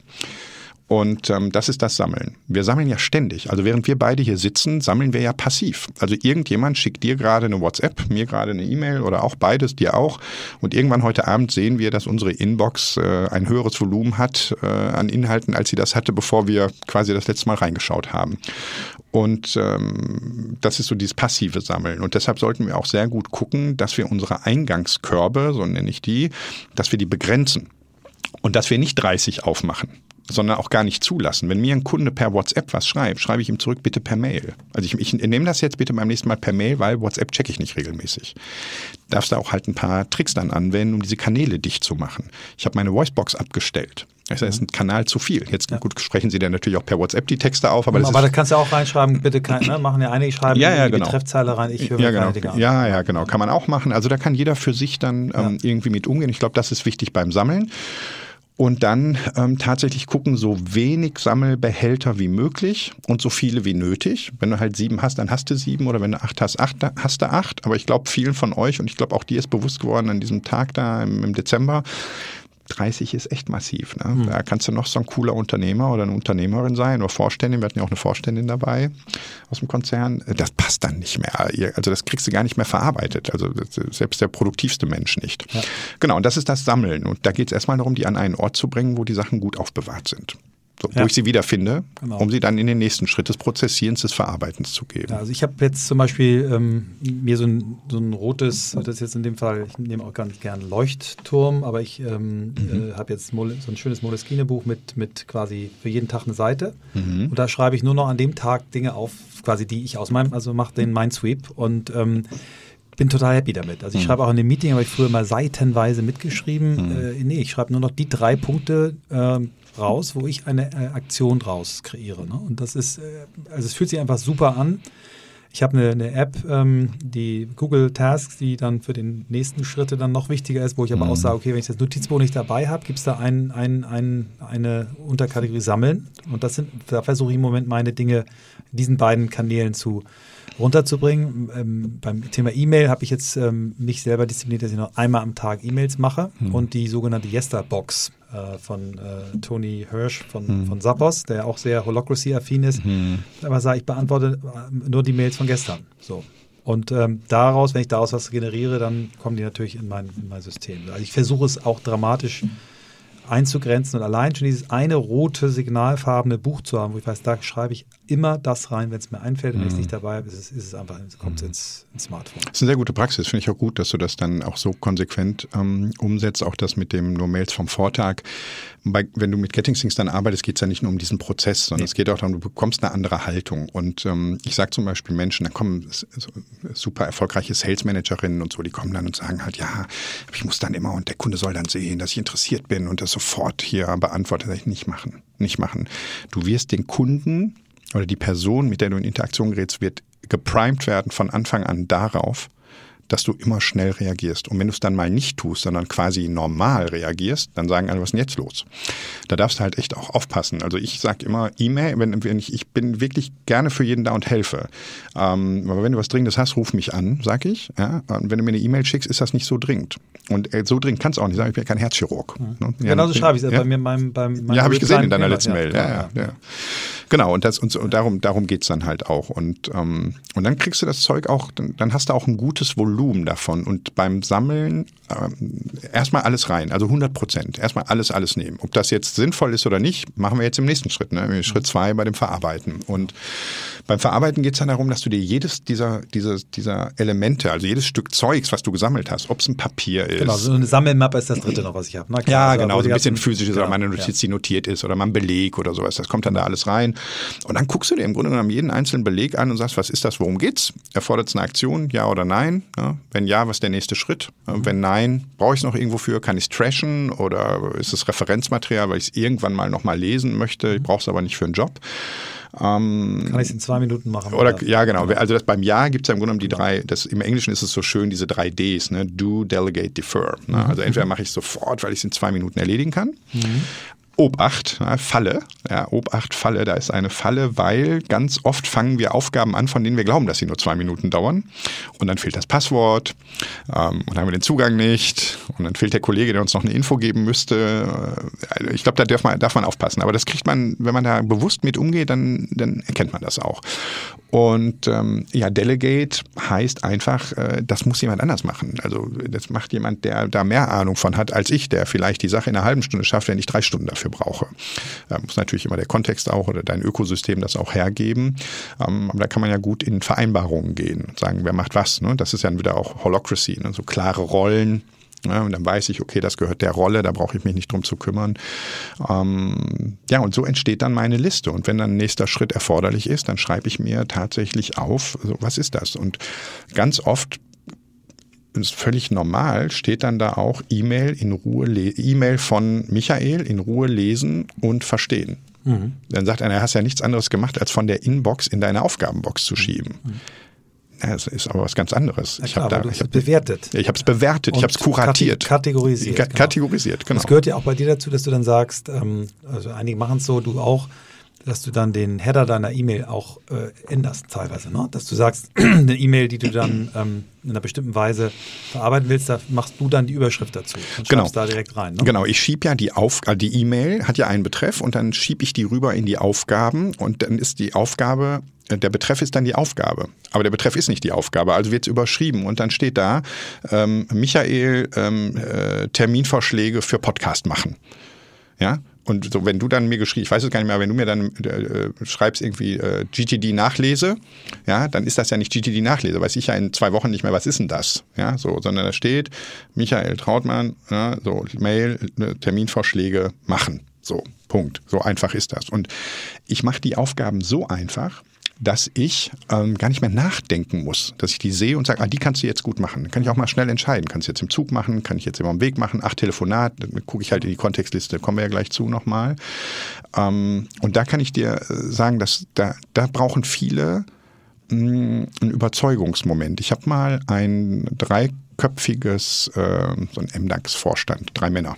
Und ähm, das ist das Sammeln. Wir sammeln ja ständig. Also während wir beide hier sitzen, sammeln wir ja passiv. Also irgendjemand schickt dir gerade eine WhatsApp, mir gerade eine E-Mail oder auch beides, dir auch. Und irgendwann heute Abend sehen wir, dass unsere Inbox äh, ein höheres Volumen hat äh, an Inhalten, als sie das hatte, bevor wir quasi das letzte Mal reingeschaut haben. Und ähm, das ist so dieses passive Sammeln. Und deshalb sollten wir auch sehr gut gucken, dass wir unsere Eingangskörbe, so nenne ich die, dass wir die begrenzen. Und dass wir nicht 30 aufmachen sondern auch gar nicht zulassen. Wenn mir ein Kunde per WhatsApp was schreibt, schreibe ich ihm zurück, bitte per Mail. Also ich, ich nehme das jetzt bitte beim nächsten Mal per Mail, weil WhatsApp checke ich nicht regelmäßig. Darfst du auch halt ein paar Tricks dann anwenden, um diese Kanäle dicht zu machen. Ich habe meine Voicebox abgestellt. Das ist ein Kanal zu viel. Jetzt gut sprechen Sie dann natürlich auch per WhatsApp die Texte auf, aber das Aber da kannst du auch reinschreiben, bitte kein, ne, machen ja einige schreiben Ja, ja, die genau. Betreffzeile rein, ich höre ja, keine genau. Dinge an. ja, ja, genau. Kann man auch machen. Also da kann jeder für sich dann ähm, irgendwie mit umgehen. Ich glaube, das ist wichtig beim Sammeln. Und dann ähm, tatsächlich gucken, so wenig Sammelbehälter wie möglich und so viele wie nötig. Wenn du halt sieben hast, dann hast du sieben oder wenn du acht hast, acht, hast du acht. Aber ich glaube, vielen von euch und ich glaube auch dir ist bewusst geworden an diesem Tag da im, im Dezember, 30 ist echt massiv. Ne? Mhm. Da kannst du noch so ein cooler Unternehmer oder eine Unternehmerin sein oder Vorständin. Wir hatten ja auch eine Vorständin dabei aus dem Konzern. Das passt dann nicht mehr. Also das kriegst du gar nicht mehr verarbeitet. Also selbst der produktivste Mensch nicht. Ja. Genau, und das ist das Sammeln. Und da geht es erstmal darum, die an einen Ort zu bringen, wo die Sachen gut aufbewahrt sind so, ja. wo ich sie wiederfinde, genau. um sie dann in den nächsten Schritt des Prozessierens, des Verarbeitens zu geben. Ja, also ich habe jetzt zum Beispiel ähm, mir so ein, so ein rotes, das ist jetzt in dem Fall, ich nehme auch gar nicht gern Leuchtturm, aber ich ähm, mhm. äh, habe jetzt so ein schönes Moleskine-Buch mit, mit quasi für jeden Tag eine Seite mhm. und da schreibe ich nur noch an dem Tag Dinge auf, quasi die ich aus meinem, also mache den Mindsweep und ähm, bin total happy damit. Also ich mhm. schreibe auch in dem Meeting, habe ich früher mal seitenweise mitgeschrieben. Mhm. Äh, nee, ich schreibe nur noch die drei Punkte, äh, raus, wo ich eine äh, Aktion draus kreiere. Ne? Und das ist, äh, also es fühlt sich einfach super an. Ich habe eine, eine, App, ähm, die Google Tasks, die dann für den nächsten Schritte dann noch wichtiger ist, wo ich aber mhm. auch sage, okay, wenn ich das Notizbuch nicht dabei habe, gibt es da ein, ein, ein, eine Unterkategorie Sammeln. Und das sind, da versuche ich im Moment meine Dinge in diesen beiden Kanälen zu runterzubringen. Ähm, beim Thema E-Mail habe ich jetzt ähm, mich selber diszipliniert, dass ich noch einmal am Tag E-Mails mache mhm. und die sogenannte Yester-Box äh, von äh, Tony Hirsch von, mhm. von Zappos, der auch sehr Holocracy-affin ist. Mhm. Aber sage, ich beantworte äh, nur die Mails von gestern. So. Und ähm, daraus, wenn ich daraus was generiere, dann kommen die natürlich in mein, in mein System. Also ich versuche es auch dramatisch einzugrenzen und allein schon dieses eine rote signalfarbene Buch zu haben, wo ich weiß, da schreibe ich immer das rein, wenn es mir einfällt. Und wenn ich es nicht dabei habe, ist es, ist es einfach, kommt es ins, ins, Smartphone. Das ist eine sehr gute Praxis. Finde ich auch gut, dass du das dann auch so konsequent ähm, umsetzt. Auch das mit dem nur Mails vom Vortag. Bei, wenn du mit Getting Things dann arbeitest, geht es ja nicht nur um diesen Prozess, sondern nee. es geht auch darum, du bekommst eine andere Haltung. Und ähm, ich sage zum Beispiel Menschen, da kommen super erfolgreiche Sales Managerinnen und so, die kommen dann und sagen halt, ja, ich muss dann immer und der Kunde soll dann sehen, dass ich interessiert bin und das sofort hier beantwortet. Ich nicht machen, nicht machen. Du wirst den Kunden oder die Person, mit der du in Interaktion gerätst, wird geprimed werden von Anfang an darauf, dass du immer schnell reagierst. Und wenn du es dann mal nicht tust, sondern quasi normal reagierst, dann sagen alle, was ist denn jetzt los? Da darfst du halt echt auch aufpassen. Also ich sage immer E-Mail, wenn, wenn ich, ich bin wirklich gerne für jeden da und helfe. Ähm, aber wenn du was Dringendes hast, ruf mich an, sag ich. Ja? Und wenn du mir eine E-Mail schickst, ist das nicht so dringend. Und äh, so dringend kann es auch nicht sein, ich bin ja kein Herzchirurg. Mhm. Ne? Genau so schreibe ich es ja? bei mir beim, beim Ja, habe ich gesehen in deiner letzten Mail. Ja, ja, ja. Genau, und, das, und, und darum, darum geht es dann halt auch. Und, ähm, und dann kriegst du das Zeug auch, dann, dann hast du auch ein gutes Volumen davon. Und beim Sammeln ähm, erstmal alles rein, also 100 Prozent. Erstmal alles, alles nehmen. Ob das jetzt sinnvoll ist oder nicht, machen wir jetzt im nächsten Schritt. Ne? Schritt zwei bei dem Verarbeiten. Und beim Verarbeiten geht es dann darum, dass du dir jedes dieser, dieser, dieser Elemente, also jedes Stück Zeugs, was du gesammelt hast, ob es ein Papier ist. Genau, so eine Sammelmappe ist das dritte noch, was ich habe. Ja, also, genau, so ein bisschen physisches, genau, oder meine Notiz, ja. die notiert ist, oder mal ein Beleg oder sowas. Das kommt dann da alles rein. Und dann guckst du dir im Grunde genommen jeden einzelnen Beleg an und sagst, was ist das, worum geht's? Erfordert es eine Aktion, ja oder nein? Wenn ja, was ist der nächste Schritt? Mhm. Wenn nein, brauche ich es noch irgendwo für? Kann ich es trashen oder ist es Referenzmaterial, weil ich es irgendwann mal nochmal lesen möchte? Ich brauche es aber nicht für einen Job. Ähm, Kann ich es in zwei Minuten machen? Oder, oder? Ja, genau. Also das beim Ja gibt es ja im Grunde genommen die drei, das, im Englischen ist es so schön, diese drei Ds, ne? Do, Delegate, Defer. Ne? Mhm. Also entweder mache ich es sofort, weil ich es in zwei Minuten erledigen kann. Mhm. Obacht, Falle, ja, Obacht, Falle, da ist eine Falle, weil ganz oft fangen wir Aufgaben an, von denen wir glauben, dass sie nur zwei Minuten dauern. Und dann fehlt das Passwort ähm, und haben wir den Zugang nicht. Und dann fehlt der Kollege, der uns noch eine Info geben müsste. Äh, ich glaube, da darf man, darf man aufpassen. Aber das kriegt man, wenn man da bewusst mit umgeht, dann, dann erkennt man das auch. Und ähm, ja, Delegate heißt einfach, äh, das muss jemand anders machen. Also das macht jemand, der da mehr Ahnung von hat als ich, der vielleicht die Sache in einer halben Stunde schafft, wenn ich drei Stunden dafür brauche. Da muss natürlich immer der Kontext auch oder dein Ökosystem das auch hergeben. Ähm, aber da kann man ja gut in Vereinbarungen gehen und sagen, wer macht was. Ne? Das ist ja wieder auch Holocracy, ne? so klare Rollen ja, und dann weiß ich, okay, das gehört der Rolle, da brauche ich mich nicht drum zu kümmern. Ähm, ja, und so entsteht dann meine Liste. Und wenn dann ein nächster Schritt erforderlich ist, dann schreibe ich mir tatsächlich auf, also was ist das? Und ganz oft ist völlig normal, steht dann da auch E-Mail in Ruhe, E-Mail von Michael in Ruhe lesen und verstehen. Mhm. Dann sagt einer, du hast ja nichts anderes gemacht, als von der Inbox in deine Aufgabenbox zu schieben. Mhm Das ist aber was ganz anderes. Ich habe da, ich hab, bewertet. ich habe es bewertet, ich habe es kuratiert. kate- kategorisiert, Ka genau. Kategorisiert, genau. Das gehört ja auch bei dir dazu, dass du dann sagst, ähm, also einige machen es so, du auch, dass du dann den Header deiner E-Mail auch äh, änderst teilweise. Ne? Dass du sagst, eine E-Mail, die du dann ähm, in einer bestimmten Weise verarbeiten willst, da machst du dann die Überschrift dazu und Genau. da direkt rein. Ne? Genau, ich schiebe ja die Auf äh, die E-Mail hat ja einen Betreff und dann schiebe ich die rüber in die Aufgaben und dann ist die Aufgabe äh, der Betreff ist dann die Aufgabe. Aber der Betreff ist nicht die Aufgabe, also wird es überschrieben und dann steht da, ähm, Michael, ähm, äh, Terminvorschläge für Podcast machen. Ja, und so, wenn du dann mir geschrieben, ich weiß es gar nicht mehr, wenn du mir dann äh, schreibst irgendwie äh, GTD Nachlese, ja, dann ist das ja nicht GTD Nachlese, weiß ich ja in zwei Wochen nicht mehr, was ist denn das? Ja, so, sondern da steht Michael Trautmann, ja, so Mail, ne, Terminvorschläge machen. So, Punkt. So einfach ist das. Und ich mache die Aufgaben so einfach, dass ich ähm, gar nicht mehr nachdenken muss, dass ich die sehe und sage, ah, die kannst du jetzt gut machen. Kann ich auch mal schnell entscheiden. Kannst du jetzt im Zug machen, kann ich jetzt immer am Weg machen, ach, Telefonat, dann gucke ich halt in die Kontextliste, kommen wir ja gleich zu nochmal. Ähm, und da kann ich dir äh, sagen, dass da, da brauchen viele mh, einen Überzeugungsmoment. Ich habe mal ein dreiköpfiges, äh, so ein MDAX-Vorstand, drei Männer.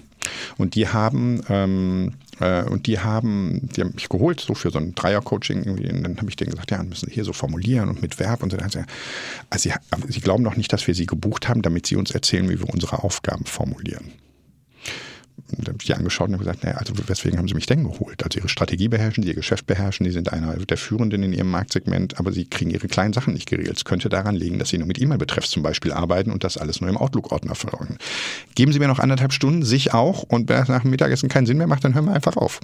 Und die haben ähm, äh, und die haben, die haben mich geholt, so für so ein Dreier-Coaching. Und dann habe ich denen gesagt, ja, müssen hier so formulieren und mit Verb und so. Also sie, sie glauben doch nicht, dass wir sie gebucht haben, damit sie uns erzählen, wie wir unsere Aufgaben formulieren. Habe ich die angeschaut und habe gesagt, naja, also weswegen haben sie mich denn geholt? Also ihre Strategie beherrschen, sie ihr Geschäft beherrschen, die sind einer der Führenden in ihrem Marktsegment, aber sie kriegen ihre kleinen Sachen nicht geregelt. Es könnte daran liegen, dass sie nur mit E-Mail-Betreffs zum Beispiel arbeiten und das alles nur im Outlook-Ordner verfolgen. Geben Sie mir noch anderthalb Stunden, sich auch, und wenn das nach dem Mittagessen keinen Sinn mehr macht, dann hören wir einfach auf.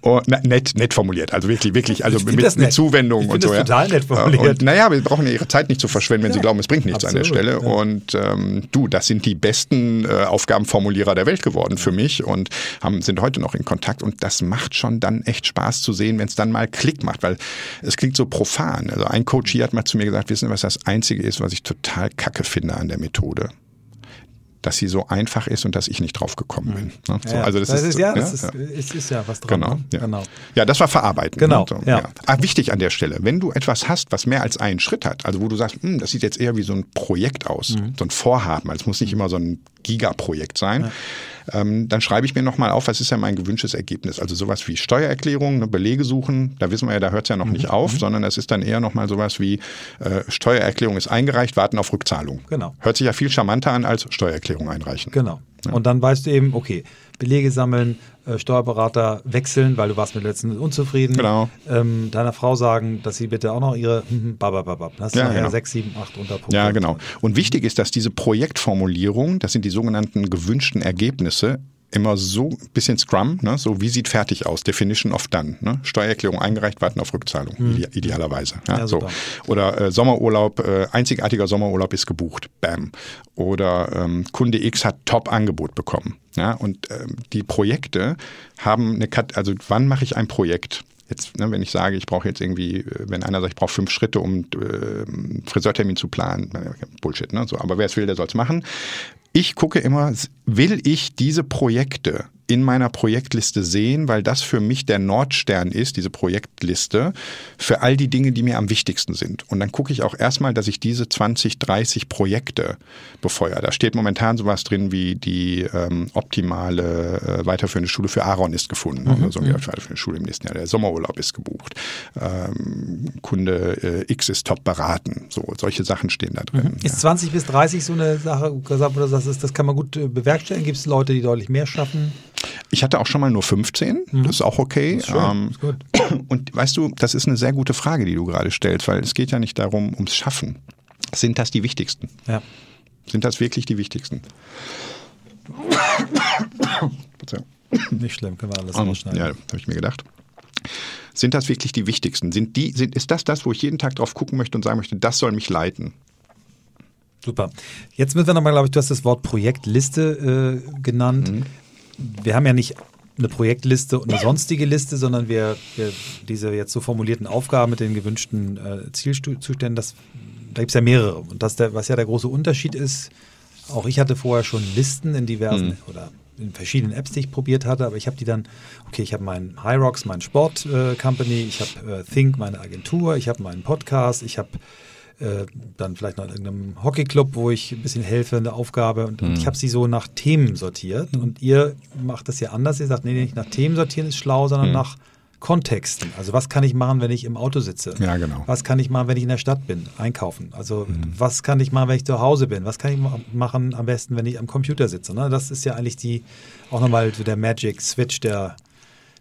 Oh, na, nett, nett formuliert. Also wirklich, wirklich, also mit, mit. Zuwendung und so. das ja. total nett formuliert. Und naja, wir brauchen ja ihre Zeit nicht zu verschwenden, wenn sie Ja, glauben, es bringt nichts an der absolut, Stelle. ja. Und ähm, du, das sind die besten äh, Aufgabenformulierer der Welt geworden für mich und haben, sind heute noch in Kontakt. Und das macht schon dann echt Spaß zu sehen, wenn es dann mal Klick macht, weil es klingt so profan. Also ein Coach hier hat mal zu mir gesagt, wissen Sie, was das Einzige ist, was ich total kacke finde an der Methode? Dass sie so einfach ist und dass ich nicht drauf gekommen bin. Ne? So, Ja, also das, ist, ja, ja, das ist, ja. ist, ist ja was dran. Genau, ne? ja. genau. Ja, das war Verarbeiten. Genau, So, ja. Ah, wichtig an der Stelle, wenn du etwas hast, was mehr als einen Schritt hat, also wo du sagst, hm, das sieht jetzt eher wie so ein Projekt aus, Mhm. so ein Vorhaben, also es muss nicht immer so ein Gigaprojekt sein, ähm, dann schreibe ich mir nochmal auf, was ist ja mein gewünschtes Ergebnis. Also sowas wie Steuererklärung, ne, Belege suchen, da wissen wir ja, da hört es ja noch Mhm. nicht auf, sondern es ist dann eher nochmal sowas wie äh, Steuererklärung ist eingereicht, warten auf Rückzahlung. Genau. Hört sich ja viel charmanter an als Steuererklärung einreichen. Genau. Und dann weißt du eben, okay, Belege sammeln, äh, Steuerberater wechseln, weil du warst mit letzten unzufrieden. Genau. Ähm, deiner Frau sagen, dass sie bitte auch noch ihre hm, babababab. Das sind Ja, genau. sechs, sieben, acht Unterpunkte. Ja, genau. Und wichtig ist, dass diese Projektformulierung, das sind die sogenannten gewünschten Ergebnisse, immer so ein bisschen Scrum, ne? so wie sieht fertig aus, Definition of Done, ne? Steuererklärung eingereicht, warten auf Rückzahlung, ide idealerweise. Ja, Mhm. Ja, so. super. Oder äh, Sommerurlaub, äh, einzigartiger Sommerurlaub ist gebucht, bam. Oder ähm, Kunde X hat Top-Angebot bekommen. Ja? Und ähm, die Projekte haben eine, Kat also wann mache ich ein Projekt? Jetzt, ne, wenn ich sage, ich brauche jetzt irgendwie, äh, wenn einer sagt, ich brauche fünf Schritte, um äh, einen Friseurtermin zu planen, Bullshit, ne? So, aber wer es will, der soll es machen. Ich gucke immer, will ich diese Projekte in meiner Projektliste sehen, weil das für mich der Nordstern ist, diese Projektliste, für all die Dinge, die mir am wichtigsten sind. Und dann gucke ich auch erstmal, dass ich diese 20, 30 Projekte befeuere. Da steht momentan sowas drin wie die ähm, optimale äh, weiterführende Schule für Aaron ist gefunden. Also so eine weiterführende Schule im nächsten Jahr. Der Sommerurlaub ist gebucht. Ähm, Kunde äh, X ist top beraten. So, solche Sachen stehen da drin. Ist 20 bis 30 so eine Sache, gesagt, das, das kann man gut äh, bewerkstelligen? Gibt es Leute, die deutlich mehr schaffen? Ich hatte auch schon mal nur 15, das ist auch okay. Mhm. Ist Ähm, ist gut. Und weißt du, das ist eine sehr gute Frage, die du gerade stellst, weil es geht ja nicht darum, ums Schaffen. Sind das die wichtigsten? Ja. Sind das wirklich die wichtigsten? Nicht schlimm, können wir alles Ähm, rausschneiden. Ja, habe ich mir gedacht. Sind das wirklich die wichtigsten? Sind die, sind, ist das das, wo ich jeden Tag drauf gucken möchte und sagen möchte, das soll mich leiten? Super. Jetzt müssen wir nochmal, glaube ich, du hast das Wort Projektliste äh, genannt. Mhm. Wir haben ja nicht eine Projektliste und eine sonstige Liste, sondern wir, wir diese jetzt so formulierten Aufgaben mit den gewünschten äh, Zielzuständen, das, da gibt es ja mehrere. Und das der, was ja der große Unterschied ist, auch ich hatte vorher schon Listen in diversen Mhm. oder in verschiedenen Apps, die ich probiert hatte, aber ich habe die dann, okay, ich habe meinen Hyrox, mein Sport äh, Company, ich habe äh, Think, meine Agentur, ich habe meinen Podcast, ich habe äh, dann vielleicht noch in irgendeinem Hockeyclub, wo ich ein bisschen helfe, eine Aufgabe. Und, mhm. und ich habe sie so nach Themen sortiert. Und ihr macht das ja anders. Ihr sagt, nee, nicht nach Themen sortieren ist schlau, sondern mhm. nach Kontexten. Also was kann ich machen, wenn ich im Auto sitze? Ja, genau. Was kann ich machen, wenn ich in der Stadt bin? Einkaufen. Also mhm. was kann ich machen, wenn ich zu Hause bin? Was kann ich machen am besten, wenn ich am Computer sitze? Ne? Das ist ja eigentlich die auch nochmal so der Magic Switch, der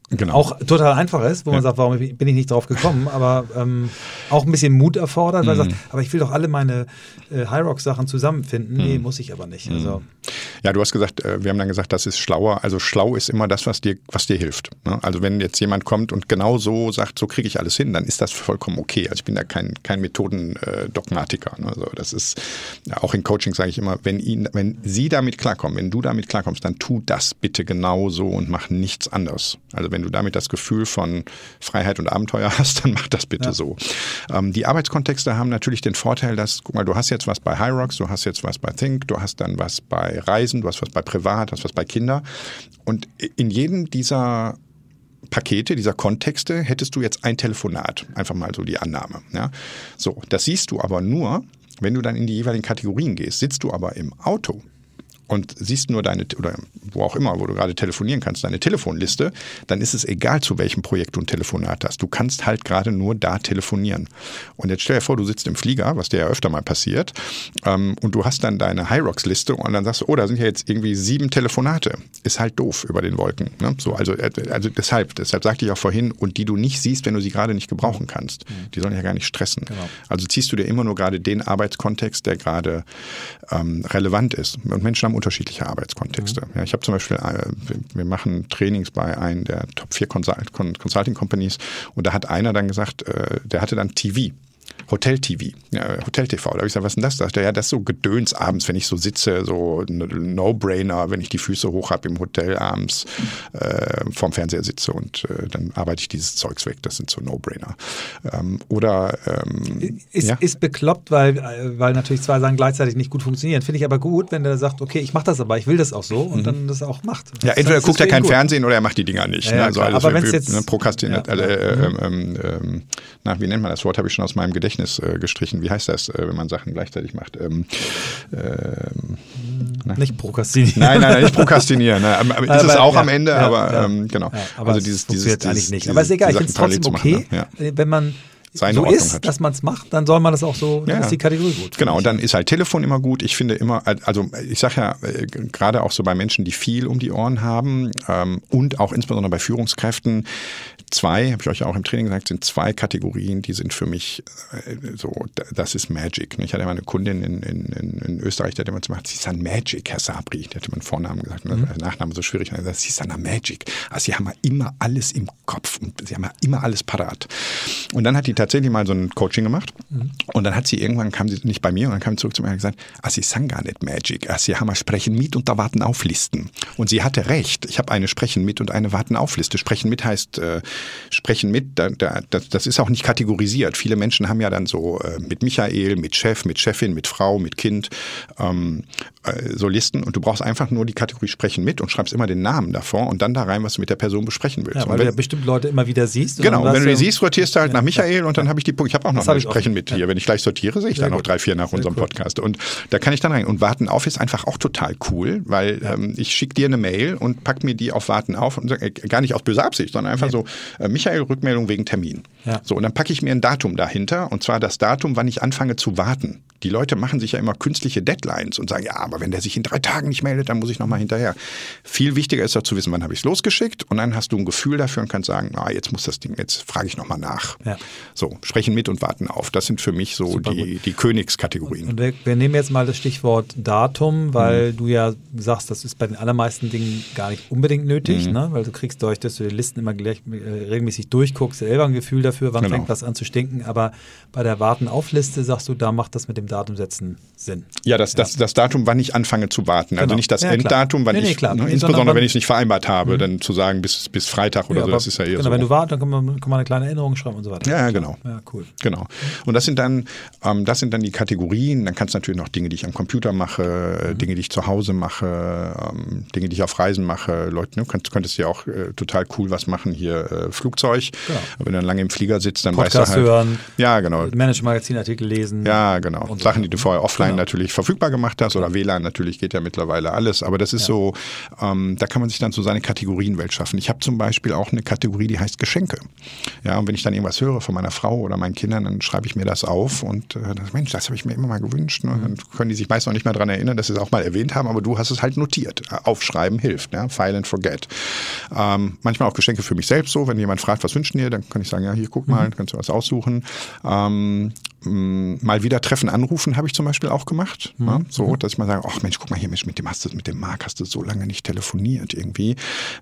Genau. Auch total einfach ist, wo ja. man sagt, warum bin ich nicht drauf gekommen, aber ähm, auch ein bisschen Mut erfordert, weil mhm. man sagt, aber ich will doch alle meine äh, High-Rock-Sachen zusammenfinden. Mhm. Nee, muss ich aber nicht. Also. Ja, du hast gesagt, äh, wir haben dann gesagt, das ist schlauer. Also schlau ist immer das, was dir, was dir hilft. Ne? Also wenn jetzt jemand kommt und genau so sagt, so kriege ich alles hin, dann ist das vollkommen okay. Also ich bin da kein, kein Methodendogmatiker. Ne? Also das ist, auch in Coaching sage ich immer, wenn, ihn, wenn sie damit klarkommen, wenn du damit klarkommst, dann tu das bitte genau so und mach nichts anderes. Also wenn wenn du damit das Gefühl von Freiheit und Abenteuer hast, dann mach das bitte ja. so. Ähm, die Arbeitskontexte haben natürlich den Vorteil, dass, guck mal, du hast jetzt was bei Hyrox, du hast jetzt was bei Think, du hast dann was bei Reisen, du hast was bei Privat, du hast was bei Kinder. Und in jedem dieser Pakete, dieser Kontexte, hättest du jetzt ein Telefonat. Einfach mal so die Annahme. Ja? So, das siehst du aber nur, wenn du dann in die jeweiligen Kategorien gehst. Sitzt du aber im Auto, und siehst nur deine, oder wo auch immer, wo du gerade telefonieren kannst, deine Telefonliste, dann ist es egal, zu welchem Projekt du ein Telefonat hast. Du kannst halt gerade nur da telefonieren. Und jetzt stell dir vor, du sitzt im Flieger, was dir ja öfter mal passiert, ähm, und du hast dann deine Hyrox-Liste und dann sagst du, oh, da sind ja jetzt irgendwie sieben Telefonate. Ist halt doof über den Wolken. Ne? So, also, äh, also deshalb, deshalb sagte ich auch vorhin, und die du nicht siehst, wenn du sie gerade nicht gebrauchen kannst. Mhm. Die sollen ja gar nicht stressen. Genau. Also ziehst du dir immer nur gerade den Arbeitskontext, der gerade ähm, relevant ist. Und Menschen haben unterschiedliche Arbeitskontexte. Mhm. Ja, ich habe zum Beispiel, äh, wir machen Trainings bei einem der Top 4 Consulting Companies und da hat einer dann gesagt, äh, der hatte dann TV Hotel-TV, ja, Hotel-TV. Da habe ich gesagt, was ist denn das? Da dachte ja, das ist so Gedöns abends, wenn ich so sitze, so No-Brainer, wenn ich die Füße hoch habe im Hotel abends äh, vorm Fernseher sitze und äh, dann arbeite ich dieses Zeugs weg. Das sind so No-Brainer. Ähm, oder ähm, ist, ja? ist bekloppt, weil, weil natürlich zwei Sachen gleichzeitig nicht gut funktionieren. Finde ich aber gut, wenn der sagt, okay, ich mache das aber, ich will das auch so und mhm. dann das auch macht. Das ja, entweder guckt er kein gut. Fernsehen oder er macht die Dinger nicht. Ja, ne? also, aber wenn es jetzt ne, ja, äh, äh, mhm. ähm, na, wie nennt man das Wort? Habe ich schon aus meinem Gedächtnis Gedächtnis äh, gestrichen. Wie heißt das, äh, wenn man Sachen gleichzeitig macht? Ähm, ähm, nicht prokrastinieren. Nein, nein, nicht prokrastinieren. Ne? Aber, ist aber, es auch ja, am Ende, ja, aber ja, ähm, genau. aber also dieses, dieses, eigentlich nicht. aber ist egal, ich finde es trotzdem okay, machen, ne? wenn man seine so Ordnung ist, hat. dass man es macht, dann soll man das auch so, dann ja, ist die Kategorie gut. Genau, und dann ist halt Telefon immer gut. Ich finde immer, also ich sage ja, äh, gerade auch so bei Menschen, die viel um die Ohren haben ähm, und auch insbesondere bei Führungskräften, zwei, habe ich euch ja auch im Training gesagt, sind zwei Kategorien, die sind für mich äh, so, das ist Magic. Ich hatte mal eine Kundin in, in, in Österreich, die hat immer gesagt, sie ist ein Magic, Herr Sabri. Die hatte meinen Vornamen gesagt, mhm. der Nachname so schwierig. Und gesagt, sie ist ein Magic. Also sie haben immer alles im Kopf und sie haben immer alles parat. Und dann hat die tatsächlich mal so ein Coaching gemacht mhm. und dann hat sie irgendwann, kam sie nicht bei mir und dann kam sie zurück zu mir und hat gesagt, ah, sie sagen gar nicht Magic, ah, sie haben Sprechen mit und da Warten auf Listen. Und sie hatte recht. Ich habe eine Sprechen mit und eine Warten auf Liste. Sprechen mit heißt, äh, sprechen mit, da, da, das ist auch nicht kategorisiert. Viele Menschen haben ja dann so äh, mit Michael, mit Chef, mit Chefin, mit Frau, mit Kind ähm, äh, so Listen und du brauchst einfach nur die Kategorie sprechen mit und schreibst immer den Namen davor und dann da rein, was du mit der Person besprechen willst. Ja, weil wenn, du ja bestimmt Leute immer wieder siehst. Genau, wenn du die siehst, sortierst du halt ja, nach Michael und dann habe ich die Punkte. Ich habe auch noch ein Sprechen mit hier. Wenn ich gleich sortiere, sehe ich dann noch drei, vier nach Sehr unserem cool. Podcast. Und da kann ich dann rein. Und Warten auf ist einfach auch total cool, weil ähm, ich schicke dir eine Mail und pack mir die auf Warten auf und äh, gar nicht aus böser Absicht, sondern einfach so, äh, Michael, Rückmeldung wegen Termin. Ja. So, und dann packe ich mir ein Datum dahinter und zwar das Datum, wann ich anfange zu warten. Die Leute machen sich ja immer künstliche Deadlines und sagen, ja, aber wenn der sich in drei Tagen nicht meldet, dann muss ich nochmal hinterher. Viel wichtiger ist doch zu wissen, wann habe ich es losgeschickt und dann hast du ein Gefühl dafür und kannst sagen, ah, jetzt muss das Ding, jetzt frage ich nochmal nach. Ja. So, sprechen mit und warten auf. Das sind für mich so die, die Königskategorien. Und wir, wir, nehmen jetzt mal das Stichwort Datum, weil mhm. du ja sagst, das ist bei den allermeisten Dingen gar nicht unbedingt nötig, mhm. ne? weil du kriegst durch, dass du die Listen immer gleich, äh, regelmäßig durchguckst, selber ein Gefühl dafür, dafür, wann Genau. fängt was an zu stinken. Aber bei der Warten-auf-Liste sagst du, da macht das mit dem Datumsetzen Sinn. Ja, das, das, das Datum, wann ich anfange zu warten. Also Genau. nicht das Ja. Enddatum, wann Nee, nee, ich, ne, insbesondere wenn ich es nicht vereinbart habe, dann zu sagen bis, bis Freitag oder Ja, so, das ist ja eher genau, so. wenn du wartest, dann kann man, kann man eine kleine Erinnerung schreiben und so weiter. Ja, ja, genau. Ja, cool. Genau. Und das sind dann, ähm, das sind dann die Kategorien. Dann kannst du natürlich noch Dinge, die ich am Computer mache, äh, Dinge, die ich zu Hause mache, ähm, Dinge, die ich auf Reisen mache. Leute, ne, könntest, könntest ja auch äh, total cool was machen hier äh, Flugzeug. Genau. Wenn du dann lange im Flieger sitzt, dann Podcast weißt du halt. hören, Ja, genau. Management-Magazin-Artikel lesen. Ja, genau. Und Sachen, die du vorher offline Genau. natürlich verfügbar gemacht hast oder WLAN natürlich geht ja mittlerweile alles. Aber das ist so, ähm, da kann man sich dann so seine Kategorienwelt schaffen. Ich habe zum Beispiel auch eine Kategorie, die heißt Geschenke. Ja, und wenn ich dann irgendwas höre von meiner Frau oder meinen Kindern, dann schreibe ich mir das auf und äh, Mensch, das habe ich mir immer mal gewünscht. Ne? Dann können die sich meist noch nicht mehr dran erinnern, dass sie es auch mal erwähnt haben, aber du hast es halt notiert. Äh, Aufschreiben hilft, ne? File and forget. Ähm, manchmal auch Geschenke für mich selbst so, wenn jemand fragt, was wünschen dir, dann kann ich sagen, ja, hier guck mal, kannst du was aussuchen. Ähm, mal wieder Treffen anrufen habe ich zum Beispiel auch gemacht. Ne? So, dass ich mal sage, ach Mensch, guck mal hier, Mensch, mit dem hast du, mit dem Marc hast du so lange nicht telefoniert irgendwie.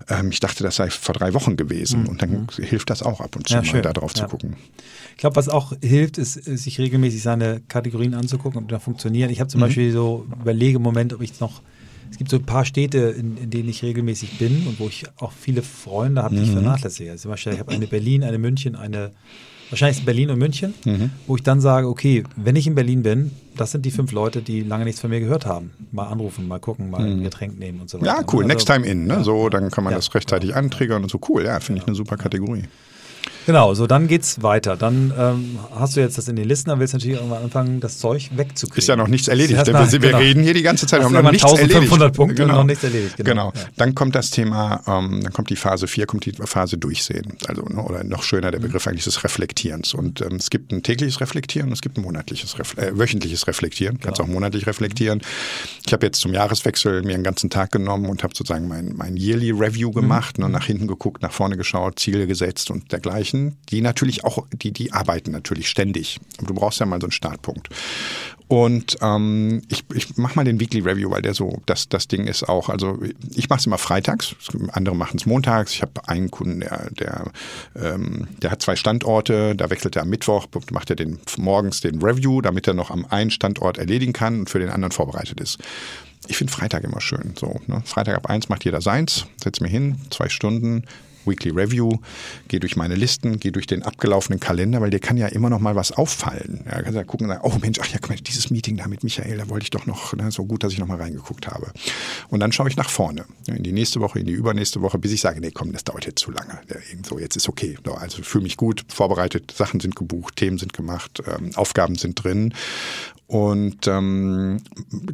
Ähm, ich dachte, das sei vor drei Wochen gewesen. Und dann hilft das auch ab und zu Ja, mal schön. da drauf Ja. zu gucken. Ich glaube, was auch hilft, ist, ist, sich regelmäßig seine Kategorien anzugucken, ob die da funktionieren. Ich habe Mhm. zum Beispiel so überlege im Moment, ob ich noch, es gibt so ein paar Städte, in, in denen ich regelmäßig bin und wo ich auch viele Freunde habe, die Mhm. ich vernachlässige. Also zum Beispiel, ich habe eine Berlin, eine München, eine, wahrscheinlich Berlin und München, Mhm. wo ich dann sage, okay, wenn ich in Berlin bin, das sind die fünf Leute, die lange nichts von mir gehört haben. Mal anrufen, mal gucken, mal ein Getränk nehmen und so weiter. Mhm. Ja, cool. Also- Next time in. Ne? Ja. So, dann kann man Ja. das rechtzeitig antriggern und so. Cool, ja, finde ich eine super Kategorie. Genau, so dann geht's weiter. Dann ähm, hast du jetzt das in den Listen, dann willst du natürlich irgendwann anfangen, das Zeug wegzukriegen. Ist ja noch nichts erledigt. Erst wir, wir genau. reden hier die ganze Zeit, Hast haben noch nichts 1500 erledigt. Punkte und noch nichts erledigt, genau. Genau. Ja. Dann kommt das Thema, ähm, dann kommt die Phase 4, kommt die Phase Durchsehen. Also, ne, oder noch schöner der Begriff eigentlich des Reflektierens. Und ähm, es gibt ein tägliches Reflektieren und es gibt ein monatliches, Refle äh, wöchentliches Reflektieren. Kannst Genau. auch monatlich reflektieren. Ich habe jetzt zum Jahreswechsel mir einen ganzen Tag genommen und habe sozusagen mein, mein Yearly Review gemacht Mhm. und nach hinten geguckt, nach vorne geschaut, Ziele gesetzt und dergleichen. Die natürlich auch, die, die arbeiten natürlich ständig. Du brauchst ja mal so einen Startpunkt. Und ähm, ich, ich mache mal den Weekly Review, weil der so das, das Ding ist auch. Also ich mache es immer freitags, andere machen es montags. Ich habe einen Kunden, der, der, ähm, der hat zwei Standorte, da wechselt er am Mittwoch, macht er den morgens den Review, damit er noch am einen Standort erledigen kann und für den anderen vorbereitet ist. Ich finde Freitag immer schön. So, ne? Freitag ab eins macht jeder seins, setz mir hin, zwei Stunden, Weekly Review, gehe durch meine Listen, gehe durch den abgelaufenen Kalender, weil dir kann ja immer noch mal was auffallen. Ja, kannst ja gucken und sagen, oh Mensch, ach ja, dieses Meeting da mit Michael, da wollte ich doch noch, ne, so gut, dass ich noch mal reingeguckt habe. Und dann schaue ich nach vorne, ja, in die nächste Woche, in die übernächste Woche, bis ich sage, nee, komm, das dauert jetzt zu lange. Ja, irgendwo, jetzt ist okay. So, Also fühle mich gut, vorbereitet, Sachen sind gebucht, Themen sind gemacht, ähm, Aufgaben sind drin und ähm,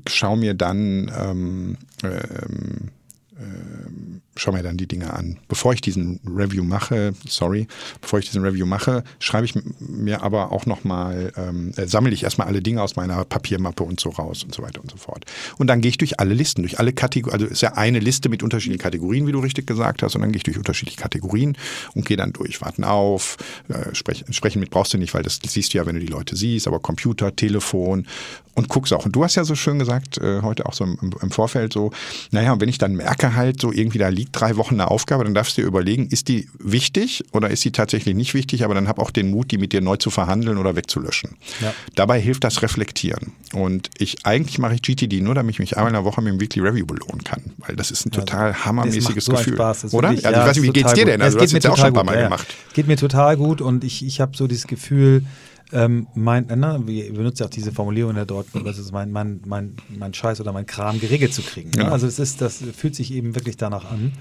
schau mir dann ähm, ähm, ähm, schau mir dann die Dinge an. Bevor ich diesen Review mache, sorry, bevor ich diesen Review mache, schreibe ich mir aber auch nochmal, ähm, äh, sammle ich erstmal alle Dinge aus meiner Papiermappe und so raus und so weiter und so fort. Und dann gehe ich durch alle Listen, durch alle Kategorien, also ist ja eine Liste mit unterschiedlichen Kategorien, wie du richtig gesagt hast, und dann gehe ich durch unterschiedliche Kategorien und gehe dann durch. Warten auf, äh, sprech, sprechen mit brauchst du nicht, weil das siehst du ja, wenn du die Leute siehst, aber Computer, Telefon und guckst auch. Und du hast ja so schön gesagt, äh, heute auch so im, im Vorfeld so, naja, und wenn ich dann merke halt so irgendwie da liegt drei Wochen eine Aufgabe, dann darfst du dir überlegen, ist die wichtig oder ist sie tatsächlich nicht wichtig, aber dann hab auch den Mut, die mit dir neu zu verhandeln oder wegzulöschen. Ja. Dabei hilft das Reflektieren. Und ich eigentlich mache ich GTD nur, damit ich mich einmal in der Woche mit dem Weekly Review belohnen kann, weil das ist ein total das hammermäßiges so Gefühl. Spaß, das oder? wirklich- also ja, ich weiß nicht, wie geht's dir gut. denn? Ja, Also es du hast ja mir auch schon ein paar Mal ja, gemacht. ja. Geht mir total gut und ich, ich habe so dieses Gefühl, ähm, mein, na, wir benutzen ja auch diese Formulierung da dort, das ist mein, mein, mein, mein Scheiß oder mein Kram geregelt zu kriegen. ne? Genau. Also es ist, das fühlt sich eben wirklich danach an.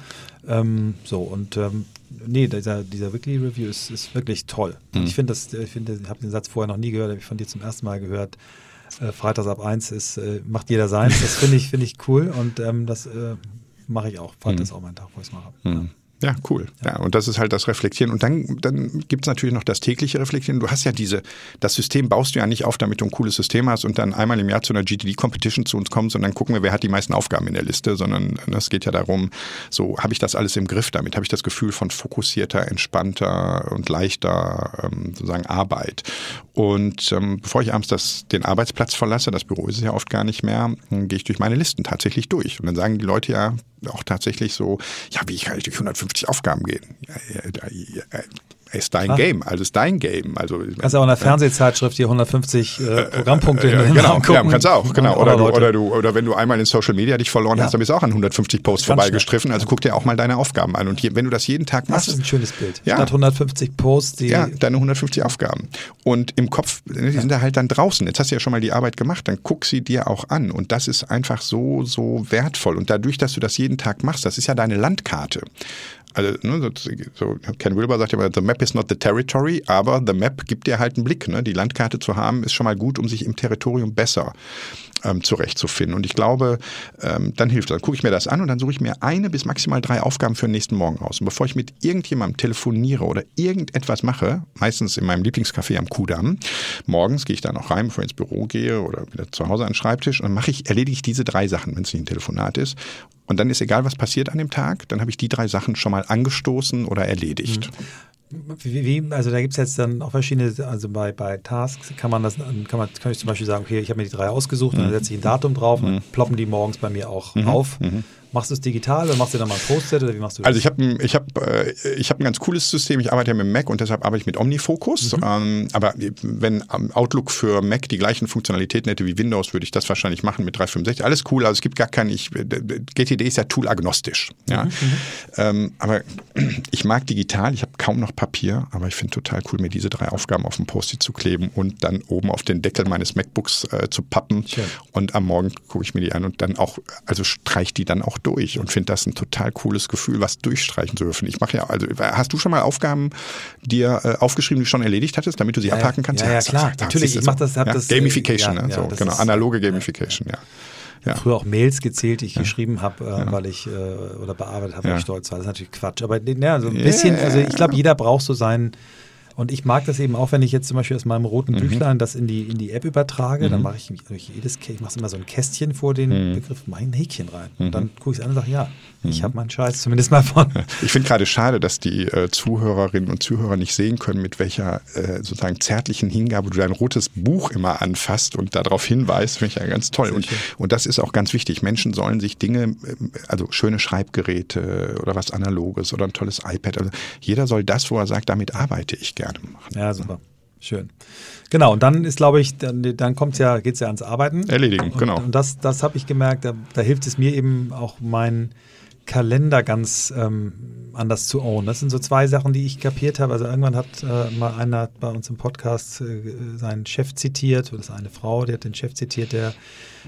Ähm, so und ähm, nee, dieser, dieser Weekly Review ist, ist wirklich toll. Und ich finde das, ich finde, ich habe den Satz vorher noch nie gehört, habe ich von dir zum ersten Mal gehört. Äh, Freitags ab eins ist, äh, macht jeder seins. Das finde ich, finde ich cool und ähm, das äh, mache ich auch. Freitag ist auch mein Tag, wo ich es mache. Ja. Ja, cool. Ja. und das ist halt das Reflektieren. Und dann, dann gibt's natürlich noch das tägliche Reflektieren. Du hast ja diese, das System baust du ja nicht auf, damit du ein cooles System hast und dann einmal im Jahr zu einer GTD-Competition zu uns kommst und dann gucken wir, wer hat die meisten Aufgaben in der Liste, sondern es geht ja darum, so habe ich das alles im Griff damit, habe ich das Gefühl von fokussierter, entspannter und leichter ähm, sozusagen Arbeit. Und ähm, bevor ich abends das, den Arbeitsplatz verlasse, das Büro ist es ja oft gar nicht mehr, gehe ich durch meine Listen tatsächlich durch. Und dann sagen die Leute ja auch tatsächlich so, ja, wie kann ich durch 150 Aufgaben gehen? Ist dein Klar. Game, also ist dein Game. Also kannst auch in der Fernsehzeitschrift hier 150 äh, Programmpunkte äh, äh, genau, ja, kannst auch, genau. Oder, du, oder du, oder wenn du einmal in Social Media dich verloren ja. hast, dann bist du auch an 150 Posts vorbeigestriffen. Also guck dir auch mal deine Aufgaben an. Und hier, wenn du das jeden Tag machst, das ist ein schönes Bild. Ja. Statt 150 Posts, die ja, deine 150 Aufgaben. Und im Kopf, ne, die sind da halt dann draußen. Jetzt hast du ja schon mal die Arbeit gemacht, dann guck sie dir auch an. Und das ist einfach so, so wertvoll. Und dadurch, dass du das jeden Tag machst, das ist ja deine Landkarte also ne, so, Ken Wilber sagt ja immer, the map is not the territory, aber the map gibt dir halt einen Blick. Ne? Die Landkarte zu haben, ist schon mal gut, um sich im Territorium besser ähm, zurechtzufinden. Und ich glaube, ähm, dann hilft das. Dann gucke ich mir das an und dann suche ich mir eine bis maximal drei Aufgaben für den nächsten Morgen aus. Und bevor ich mit irgendjemandem telefoniere oder irgendetwas mache, meistens in meinem Lieblingscafé am Kudamm, morgens gehe ich da noch rein, bevor ich ins Büro gehe oder wieder zu Hause an den Schreibtisch und mache ich, erledige ich diese drei Sachen, wenn es nicht ein Telefonat ist. Und dann ist egal, was passiert an dem Tag, dann habe ich die drei Sachen schon mal angestoßen oder erledigt. Mhm. Wie, wie, also da gibt es jetzt dann auch verschiedene, also bei, bei Tasks kann man das, kann man, kann ich zum Beispiel sagen, okay, ich habe mir die drei ausgesucht mhm. und dann setze ich ein Datum drauf mhm. und ploppen die morgens bei mir auch mhm. auf. Mhm. Machst du es digital oder machst du dann mal ein Post-it oder wie machst du das? Also ich habe ich hab, äh, ich hab ein ganz cooles System. Ich arbeite ja mit Mac und deshalb arbeite ich mit OmniFocus. Mhm. Ähm, aber wenn Outlook für Mac die gleichen Funktionalitäten hätte wie Windows, würde ich das wahrscheinlich machen mit 365. Alles cool, also es gibt gar kein, ich, GTD ist ja tool-agnostisch. Ja? Mhm. Ähm, aber ich mag digital, ich habe kaum noch Papier, aber ich finde total cool, mir diese drei Aufgaben auf dem Post-it zu kleben und dann oben auf den Deckel meines MacBooks äh, zu pappen. Schön. Und am Morgen gucke ich mir die an und dann auch, also streich die dann auch durch und finde das ein total cooles Gefühl, was durchstreichen zu dürfen. Ich mache ja, also hast du schon mal Aufgaben dir äh, aufgeschrieben, die du schon erledigt hattest, damit du sie ja, abhaken kannst? Ja, ja, klar, ja, natürlich. Ich mache das, hab ja, das Gamification, ja, ne? so, genau, analoge Gamification, ja. Ja. Früher auch Mails gezählt, die ich ja. geschrieben habe, äh, ja. weil ich äh, oder bearbeitet habe, weil ich stolz war. Das ist natürlich Quatsch. Aber ja, so ein bisschen, also ich glaube, jeder braucht so seinen und ich mag das eben auch, wenn ich jetzt zum Beispiel aus meinem roten mhm. Büchlein das in die, in die App übertrage, mhm. dann mache ich durch jedes, ich mache immer so ein Kästchen vor den mhm. Begriff mein Häkchen rein. Und mhm. dann gucke ich es an und sage, ja, ich mhm. habe meinen Scheiß zumindest mal von. Ich finde gerade schade, dass die äh, Zuhörerinnen und Zuhörer nicht sehen können, mit welcher äh, sozusagen zärtlichen Hingabe du dein rotes Buch immer anfasst und darauf hinweist, finde ich ja ganz toll. Und, und das ist auch ganz wichtig. Menschen sollen sich Dinge, äh, also schöne Schreibgeräte oder was Analoges oder ein tolles iPad, also jeder soll das, wo er sagt, damit arbeite ich gerne machen. Ja, super. Schön. Genau, und dann ist, glaube ich, dann, dann kommt's ja, geht's ja ans Arbeiten. Erledigen, und, genau. Und das, das habe ich gemerkt, da, da hilft es mir eben auch mein Kalender ganz ähm, anders zu own. Das sind so zwei Sachen, die ich kapiert habe. Also irgendwann hat äh, mal einer bei uns im Podcast äh, seinen Chef zitiert, oder das ist eine Frau, die hat den Chef zitiert, der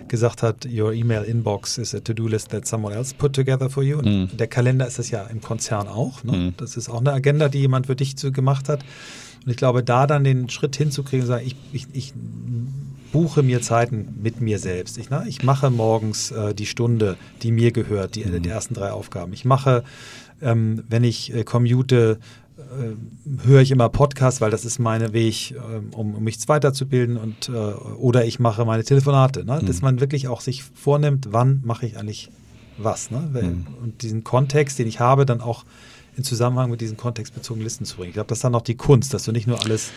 gesagt hat, your email inbox is a to-do list that someone else put together for you. Mhm. der Kalender ist das ja im Konzern auch. Ne? Mhm. Das ist auch eine Agenda, die jemand für dich so gemacht hat. Und ich glaube, da dann den Schritt hinzukriegen, sagen, ich, ich, ich buche mir Zeiten mit mir selbst. Ich, ne, ich mache morgens äh, die Stunde, die mir gehört, die, mhm. die ersten drei Aufgaben. Ich mache, ähm, wenn ich äh, commute, äh, höre ich immer Podcasts, weil das ist mein Weg, äh, um, um, mich weiterzubilden und äh, oder ich mache meine Telefonate. Ne? Mhm. Dass man wirklich auch sich vornimmt, wann mache ich eigentlich was. Ne? Mhm. Und diesen Kontext, den ich habe, dann auch in Zusammenhang mit diesen kontextbezogenen Listen zu bringen. Ich glaube, das ist dann auch die Kunst, dass du nicht nur alles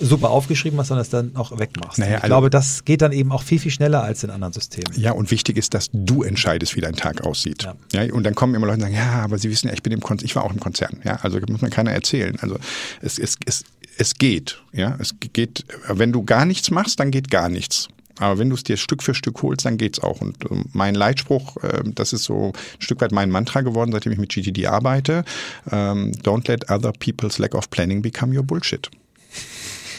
super aufgeschrieben hast, sondern es dann auch wegmachst. Naja, ich also, glaube, das geht dann eben auch viel, viel schneller als in anderen Systemen. Ja, und wichtig ist, dass du entscheidest, wie dein Tag aussieht. Ja. ja und dann kommen immer Leute und sagen, ja, aber sie wissen ja, ich bin im Konzern, ich war auch im Konzern. Ja, also muss man keiner erzählen. Also es, es, es, es geht. Ja, es geht, wenn du gar nichts machst, dann geht gar nichts. Aber wenn du es dir Stück für Stück holst, dann geht's auch. Und äh, mein Leitspruch, äh, das ist so ein Stück weit mein Mantra geworden, seitdem ich mit GTD arbeite. Ähm, don't let other people's lack of planning become your bullshit.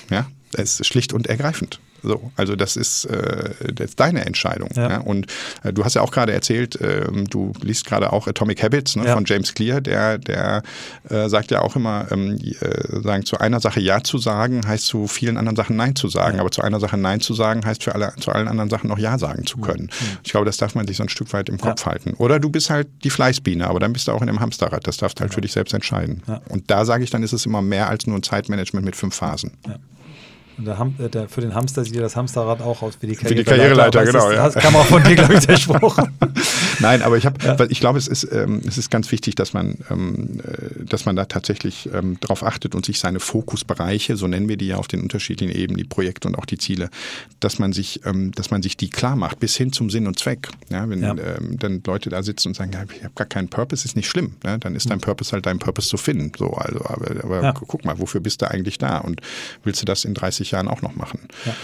Ja, es ist schlicht und ergreifend. So, also das ist, äh, das ist deine Entscheidung. Ja. ja? Und äh, du hast ja auch gerade erzählt, äh, du liest gerade auch Atomic Habits ne, ja. von James Clear, der, der äh, sagt ja auch immer, ähm, äh, sagen, zu einer Sache Ja zu sagen, heißt zu vielen anderen Sachen Nein zu sagen. Ja. Aber zu einer Sache Nein zu sagen, heißt für alle, zu allen anderen Sachen noch Ja sagen zu können. Mhm. Ich glaube, das darf man sich so ein Stück weit im Kopf halten. Oder du bist halt die Fleißbiene, aber dann bist du auch in dem Hamsterrad. Das darfst du halt für dich selbst entscheiden. Und da sage ich dann, ist es immer mehr als nur ein Zeitmanagement mit fünf Phasen. Und der Ham, äh, der, für den Hamster sieht ja das Hamsterrad auch aus wie die Karriereleiter. Für die Karriereleiter, genau. Das, ja. das kam auch von dir, glaube ich, der Spruch. Nein, aber ich habe, ja. ich glaube, es ist, ähm, es ist ganz wichtig, dass man, ähm, äh, dass man da tatsächlich ähm, darauf achtet und sich seine Fokusbereiche, so nennen wir die ja auf den unterschiedlichen Ebenen, die Projekte und auch die Ziele, dass man sich, ähm, dass man sich die klar macht, bis hin zum Sinn und Zweck. Ja, wenn ja. Ähm, dann Leute da sitzen und sagen, ja, ich habe gar keinen Purpose, ist nicht schlimm. Ne? Dann ist dein Purpose halt dein Purpose zu finden. So, also, aber, aber ja. guck mal, wofür bist du eigentlich da und willst du das in 30 Jahren auch noch machen? Ja.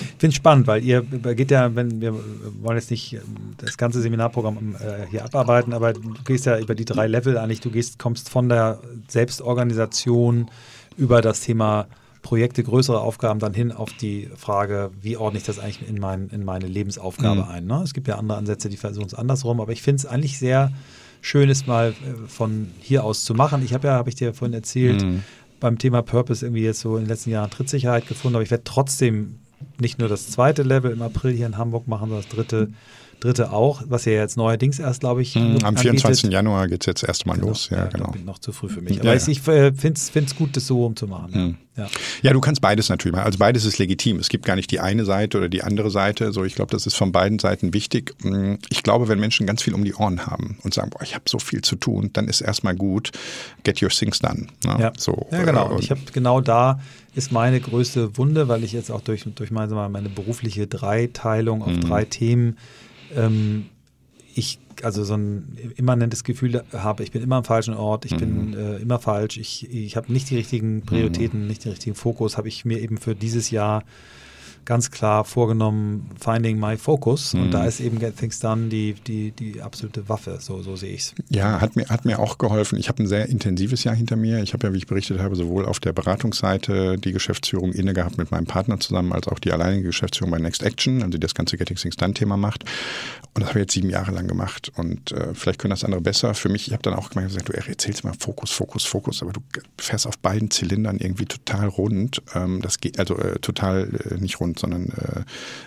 Ich finde es spannend, weil ihr geht ja, wenn wir wollen jetzt nicht das ganze Seminarprogramm äh, hier abarbeiten, aber du gehst ja über die drei Level eigentlich, du gehst, kommst von der Selbstorganisation über das Thema Projekte, größere Aufgaben dann hin auf die Frage, wie ordne ich das eigentlich in, mein, in meine Lebensaufgabe mhm. ein. Ne? Es gibt ja andere Ansätze, die versuchen es andersrum, aber ich finde es eigentlich sehr schön, es mal äh, von hier aus zu machen. Ich habe ja, habe ich dir vorhin erzählt, mhm. beim Thema Purpose irgendwie jetzt so in den letzten Jahren Trittsicherheit gefunden, aber ich werde trotzdem nicht nur das zweite Level im April hier in Hamburg machen, sondern das dritte dritte auch, was ja jetzt neuerdings erst, glaube ich. Hm, am 24. Januar geht es jetzt erstmal genau. los. Ja, ja genau. Bin noch zu früh für mich. Aber ja, ich, ich äh, finde es gut, das so umzumachen. Hm. Ja. ja, du kannst beides natürlich machen. Also beides ist legitim. Es gibt gar nicht die eine Seite oder die andere Seite. So, ich glaube, das ist von beiden Seiten wichtig. Hm, ich glaube, wenn Menschen ganz viel um die Ohren haben und sagen, boah, ich habe so viel zu tun, dann ist erstmal gut, get your things done. Ne? Ja. So, ja, genau. Äh, und ich habe genau da ist meine größte Wunde, weil ich jetzt auch durch, durch meine, meine berufliche Dreiteilung auf mhm. drei Themen ähm, ich also so ein immanentes Gefühl habe, ich bin immer am falschen Ort, ich mhm. bin äh, immer falsch, ich, ich habe nicht die richtigen Prioritäten, mhm. nicht den richtigen Fokus, habe ich mir eben für dieses Jahr ganz klar vorgenommen, Finding My Focus. Mhm. Und da ist eben Get Things Done die, die, die absolute Waffe, so, so sehe ich es. Ja, hat mir, hat mir auch geholfen. Ich habe ein sehr intensives Jahr hinter mir. Ich habe ja, wie ich berichtet habe, sowohl auf der Beratungsseite die Geschäftsführung inne gehabt mit meinem Partner zusammen, als auch die alleinige Geschäftsführung bei Next Action, also die das ganze Getting Things Done Thema macht. Und das habe ich jetzt sieben Jahre lang gemacht. Und äh, vielleicht können das andere besser. Für mich, ich habe dann auch gesagt, du erzählst mal Fokus, Fokus, Fokus, aber du fährst auf beiden Zylindern irgendwie total rund. Ähm, das geht also äh, total äh, nicht rund sondern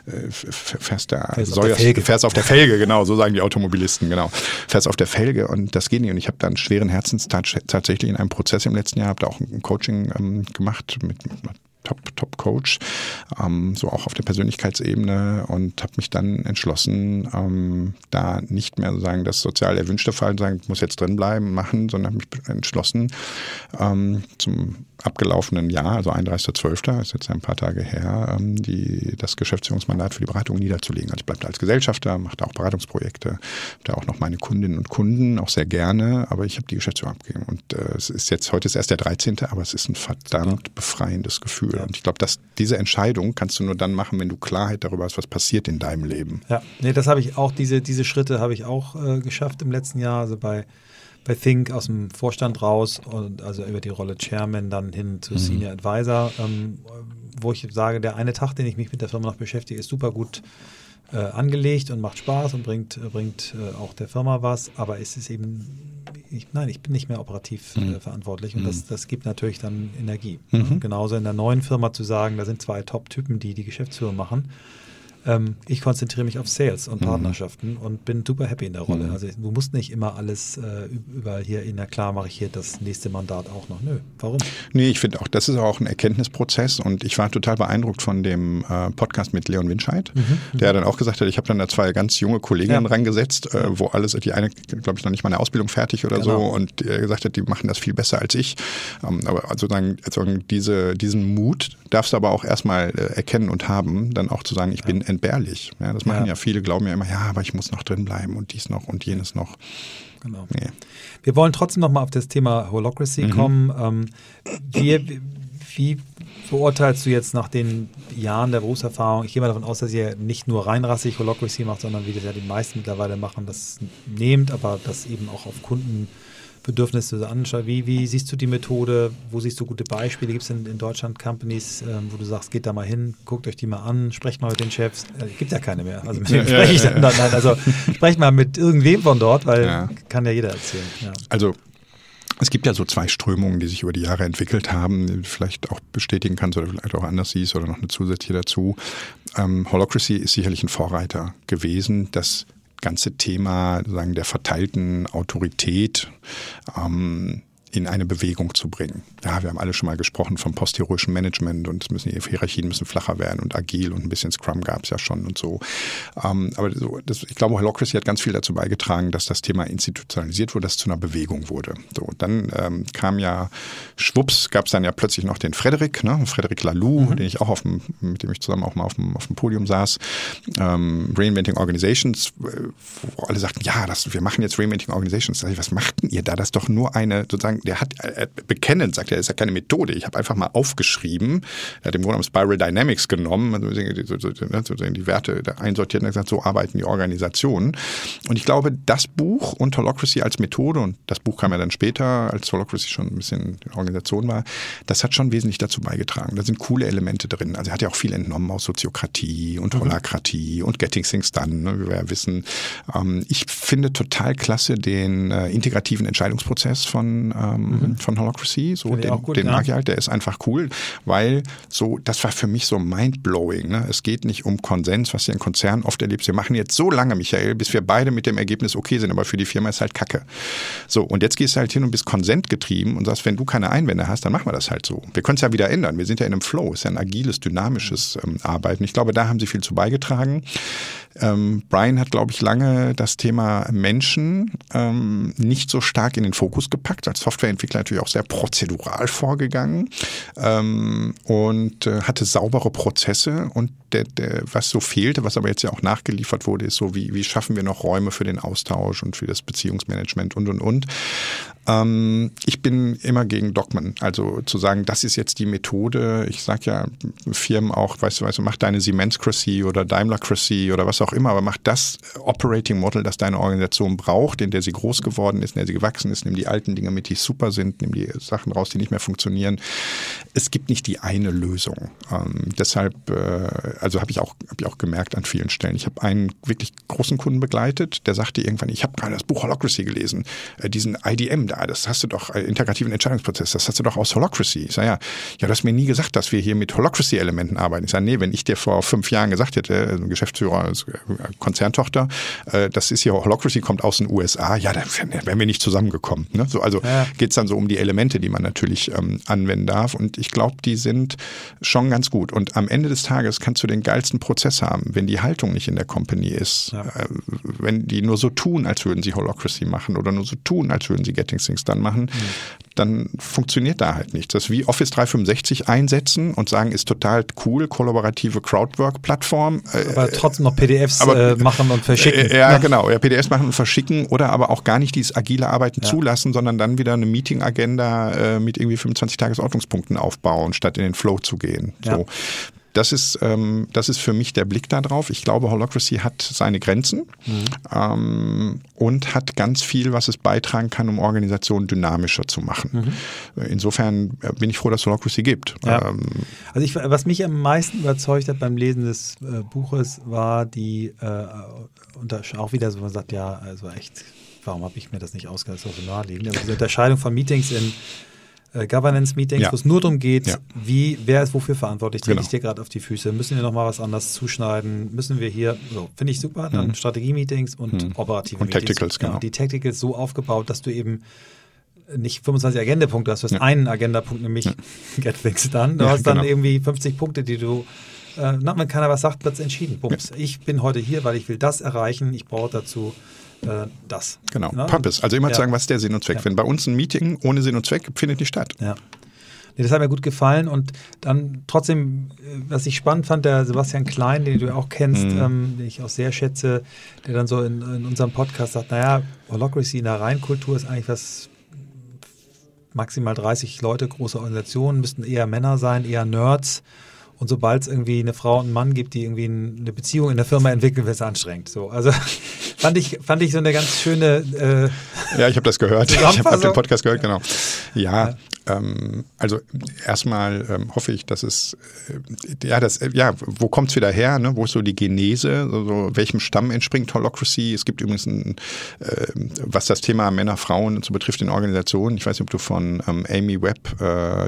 äh, äh fährst, da, fährst, auf der Felge. fährst auf der Felge, genau, so sagen die Automobilisten, genau. Fährst auf der Felge und das geht nicht. Und ich habe dann schweren Herzens tatsächlich in einem Prozess im letzten Jahr, habe da auch ein Coaching ähm, gemacht mit, mit Top, Top Coach, ähm, so auch auf der Persönlichkeitsebene und habe mich dann entschlossen, ähm, da nicht mehr sagen, das sozial erwünschte Fall sagen, muss jetzt drin bleiben, machen, sondern habe mich entschlossen, ähm, zum abgelaufenen Jahr, also 31.12., ist jetzt ein paar Tage her, ähm, die, das Geschäftsführungsmandat für die Beratung niederzulegen. Also ich bleibe da als Gesellschafter, mache da auch Beratungsprojekte, da auch noch meine Kundinnen und Kunden, auch sehr gerne, aber ich habe die Geschäftsführung abgegeben. Und äh, es ist jetzt, heute ist erst der 13., aber es ist ein verdammt befreiendes Gefühl. Gefühl. Ja. Und ich glaube, dass diese Entscheidung kannst du nur dann machen, wenn du Klarheit darüber hast, was passiert in deinem Leben. Ja, nee, das habe ich auch, diese, diese Schritte habe ich auch äh, geschafft im letzten Jahr. Also bei, bei Think aus dem Vorstand raus und also über die Rolle Chairman dann hin zu mhm. Senior Advisor, ähm, wo ich sage, der eine Tag, den ich mich mit der Firma noch beschäftige, ist super gut äh, angelegt und macht Spaß und bringt, bringt äh, auch der Firma was, aber es ist eben ich, nein, ich bin nicht mehr operativ äh, mhm. verantwortlich und mhm. das, das gibt natürlich dann Energie. Mhm. Genauso in der neuen Firma zu sagen, da sind zwei Top-Typen, die die Geschäftsführung machen ähm, ich konzentriere mich auf Sales und mhm. Partnerschaften mhm. und bin super happy in der Rolle. Mhm. Also du musst nicht immer alles äh, überall hier, in der klar mache ich hier das nächste Mandat auch noch. Nö, warum? Nee, ich finde auch, das ist auch ein Erkenntnisprozess und ich war total beeindruckt von dem äh, Podcast mit Leon Winscheid, mhm. mhm. der dann auch gesagt hat, ich habe dann da zwei ganz junge Kolleginnen ja. rangesetzt, äh, wo alles, die eine, glaube ich, noch nicht mal eine Ausbildung fertig oder genau. so und er gesagt hat, die machen das viel besser als ich. Ähm, aber sozusagen, sozusagen diese, diesen Mut darfst du aber auch erstmal äh, erkennen und haben, dann auch zu sagen, ich ja. bin entbehrlich. Ja, das machen ja. ja. viele, glauben ja immer, ja, aber ich muss noch drin bleiben und dies noch und jenes noch. Genau. Nee. Wir wollen trotzdem noch mal auf das Thema Holocracy mhm. kommen. Ähm, wie, wie beurteilst du jetzt nach den Jahren der Berufserfahrung? Ich gehe mal davon aus, dass ihr nicht nur reinrassig Holocracy macht, sondern wie das ja die meisten mittlerweile machen, das nehmt, aber das eben auch auf Kunden Bedürfnisse anschauen. Wie, wie siehst du die Methode? Wo siehst du gute Beispiele? Gibt es in, in, Deutschland Companies, ähm, wo du sagst, geht da mal hin, guckt euch die mal an, sprecht mal mit den Chefs? Äh, gibt ja keine mehr. Also mit wem ja, spreche ich dann? Nein, also sprecht mal mit irgendwem von dort, weil kann ja jeder erzählen. Also es gibt ja so zwei Strömungen, die sich über die Jahre entwickelt haben, die du vielleicht auch bestätigen kannst oder vielleicht auch anders siehst oder noch eine zusätzliche dazu. Ähm, Holocracy ist sicherlich ein Vorreiter gewesen, dass ganze Thema sagen, der verteilten Autorität ähm, in eine Bewegung zu bringen. Ja, wir haben alle schon mal gesprochen vom postheroischen Management und es müssen die Hierarchien müssen flacher werden und agil und ein bisschen Scrum gab es ja schon und so. Ähm, aber so, das, ich glaube, Holocracy hat ganz viel dazu beigetragen, dass das Thema institutionalisiert wurde, dass es zu einer Bewegung wurde. So, dann ähm, kam ja schwupps, gab es dann ja plötzlich noch den Frederik, ne? Frederik Laloux, mhm. den ich auch auf dem, mit dem ich zusammen auch mal auf dem, auf dem Podium saß. Ähm, Reinventing Organizations, wo alle sagten, ja, das, wir machen jetzt Reinventing Organizations. Was machten ihr da? Das ist doch nur eine sozusagen der hat äh, bekennend, sagt er, das ist ja keine Methode. Ich habe einfach mal aufgeschrieben, er hat im Grunde genommen Spiral Dynamics genommen, also die, die Werte einsortiert und gesagt, so arbeiten die Organisationen. Und ich glaube, das Buch und Holocracy als Methode, und das Buch kam ja dann später, als Holocracy schon ein bisschen Organisation war, das hat schon wesentlich dazu beigetragen. Da sind coole Elemente drin. Also er hat ja auch viel entnommen aus Soziokratie und mhm. Holakratie und Getting Things Done, ne, wie wir ja wissen. Ähm, ich finde total klasse den äh, integrativen Entscheidungsprozess von äh, ähm, mhm. von Holocracy. So, den, gut, den ja. mag ich halt, der ist einfach cool, weil so, das war für mich so mindblowing. Ne? Es geht nicht um Konsens, was du in Konzernen oft erlebst. Wir machen jetzt so lange, Michael, bis wir beide mit dem Ergebnis okay sind, aber für die Firma ist halt Kacke. So, und jetzt gehst du halt hin und bist konsentgetrieben und sagst, wenn du keine Einwände hast, dann machen wir das halt so. Wir können es ja wieder ändern. Wir sind ja in einem Flow, es ist ja ein agiles, dynamisches ähm, Arbeiten. Ich glaube, da haben sie viel zu beigetragen. Ähm, Brian hat, glaube ich, lange das Thema Menschen ähm, nicht so stark in den Fokus gepackt. Als Softwareentwickler natürlich auch sehr prozedural vorgegangen ähm, und äh, hatte saubere Prozesse und der, der, was so fehlte, was aber jetzt ja auch nachgeliefert wurde, ist so, wie, wie schaffen wir noch Räume für den Austausch und für das Beziehungsmanagement und und und. Ähm, ich bin immer gegen Dogmen. Also zu sagen, das ist jetzt die Methode. Ich sage ja Firmen auch, weißt du, weißt du, mach deine Siemenscracy oder Daimlercracy oder was auch immer, aber mach das Operating Model, das deine Organisation braucht, in der sie groß geworden ist, in der sie gewachsen ist. Nimm die alten Dinge mit, die super sind, nimm die Sachen raus, die nicht mehr funktionieren. Es gibt nicht die eine Lösung. Ähm, deshalb, äh, also habe ich auch, habe ich auch gemerkt an vielen Stellen. Ich habe einen wirklich großen Kunden begleitet, der sagte irgendwann, ich habe gerade das Buch Holocracy gelesen, äh, diesen IDM da, das hast du doch, äh, integrativen Entscheidungsprozess, das hast du doch aus Holocracy. Ich sage, ja, ja, du hast mir nie gesagt, dass wir hier mit Holocracy-Elementen arbeiten. Ich sage, nee, wenn ich dir vor fünf Jahren gesagt hätte, also Geschäftsführer, also Konzerntochter, äh, das ist hier Holocracy, kommt aus den USA, ja, dann wären wir nicht zusammengekommen. Ne? So, also ja. Geht es dann so um die Elemente, die man natürlich ähm, anwenden darf. Und ich glaube, die sind schon ganz gut. Und am Ende des Tages kannst du den geilsten Prozess haben, wenn die Haltung nicht in der Company ist. Ja. Äh, wenn die nur so tun, als würden sie Holocracy machen oder nur so tun, als würden sie Getting Things dann machen, mhm. dann funktioniert da halt nichts. Das ist wie Office 365 einsetzen und sagen, ist total cool, kollaborative Crowdwork-Plattform. Äh, aber trotzdem noch PDFs aber, äh, machen und verschicken. Äh, ja, ja, genau. Ja, PDFs machen und verschicken oder aber auch gar nicht dieses agile Arbeiten ja. zulassen, sondern dann wieder eine Meeting-Agenda äh, mit irgendwie 25 Tagesordnungspunkten aufbauen, statt in den Flow zu gehen. So. Ja das ist, ähm, das ist für mich der Blick darauf. Ich glaube, Holocracy hat seine Grenzen mhm. ähm, und hat ganz viel, was es beitragen kann, um Organisationen dynamischer zu machen. Mhm. Insofern äh, bin ich froh, dass Holocracy gibt. Ja. Ähm, also ich, was mich am meisten überzeugt hat beim Lesen des äh, Buches, war die, äh, und auch wieder so, man sagt, ja, also echt, warum habe ich mir das nicht ausgedacht, so naheliegend, aber diese Unterscheidung von Meetings in äh, Governance-Meetings, ja. wo es nur darum geht, ja. wie, wer ist wofür verantwortlich, trete genau. ich dir gerade auf die Füße, müssen wir nochmal was anderes zuschneiden, müssen wir hier, so, finde ich super, dann mhm. Strategie-Meetings und mhm. operative und Meetings. Tacticals, genau. Die Tacticals so aufgebaut, dass du eben nicht 25 Agendapunkte hast, du hast ja. einen Agendapunkt, nämlich ja. Get Things Done. Du hast dann genau. irgendwie 50 Punkte, die du äh, na, wenn keiner was sagt, wird es entschieden. Bums. Ich bin heute hier, weil ich will das erreichen. Ich brauche dazu äh, das. Genau, ne? Purpose. Also immer ja. zu sagen, was ist der Sinn und Zweck. Ja. Wenn bei uns ein Meeting ohne Sinn und Zweck findet nicht statt. Ja. Nee, das hat mir gut gefallen und dann trotzdem, äh, was ich spannend fand, der Sebastian Klein, den du auch kennst, mhm. ähm, den ich auch sehr schätze, der dann so in, in unserem Podcast sagt, naja, Holocracy in der Reinkultur ist eigentlich was maximal 30 Leute, große Organisationen, müssten eher Männer sein, eher Nerds. Und sobald es irgendwie eine Frau und einen Mann gibt, die irgendwie eine Beziehung in der Firma entwickeln, wird es anstrengend. So, also fand ich, fand ich so eine ganz schöne. Äh, ja, ich habe das gehört. Ich habe hab den Podcast gehört, genau. Ja, Ähm, also erstmal ähm, hoffe ich, dass es, äh, ja, das, äh, ja, wo kommt es wieder her? Ne? Wo ist so die Genese? Also, welchem Stamm entspringt Holocracy? Es gibt übrigens, ein, äh, was das Thema Männer, Frauen und so betrifft in Organisationen. Ich weiß nicht, ob du von ähm, Amy Webb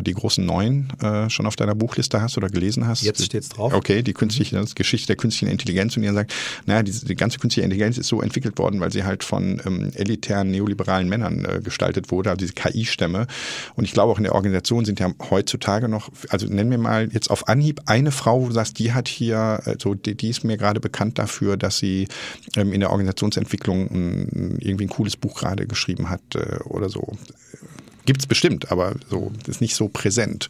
die großen Neun schon auf deiner Buchliste hast oder gelesen hast. Jetzt steht es drauf. Okay, die künstliche das Geschichte der künstlichen Intelligenz und ihr sagt, naja, die, die ganze künstliche Intelligenz ist so entwickelt worden, weil sie halt von ähm, elitären neoliberalen Männern äh, gestaltet wurde, also diese KI-Stämme. Und ich glaube auch in der Organisation sind ja heutzutage noch, also nennen wir mal jetzt auf Anhieb eine Frau, wo du sagst, die hat hier, also die, die ist mir gerade bekannt dafür, dass sie ähm, in der Organisationsentwicklung ein, irgendwie ein cooles Buch gerade geschrieben hat äh, oder so. Gibt's bestimmt, aber so ist nicht so präsent.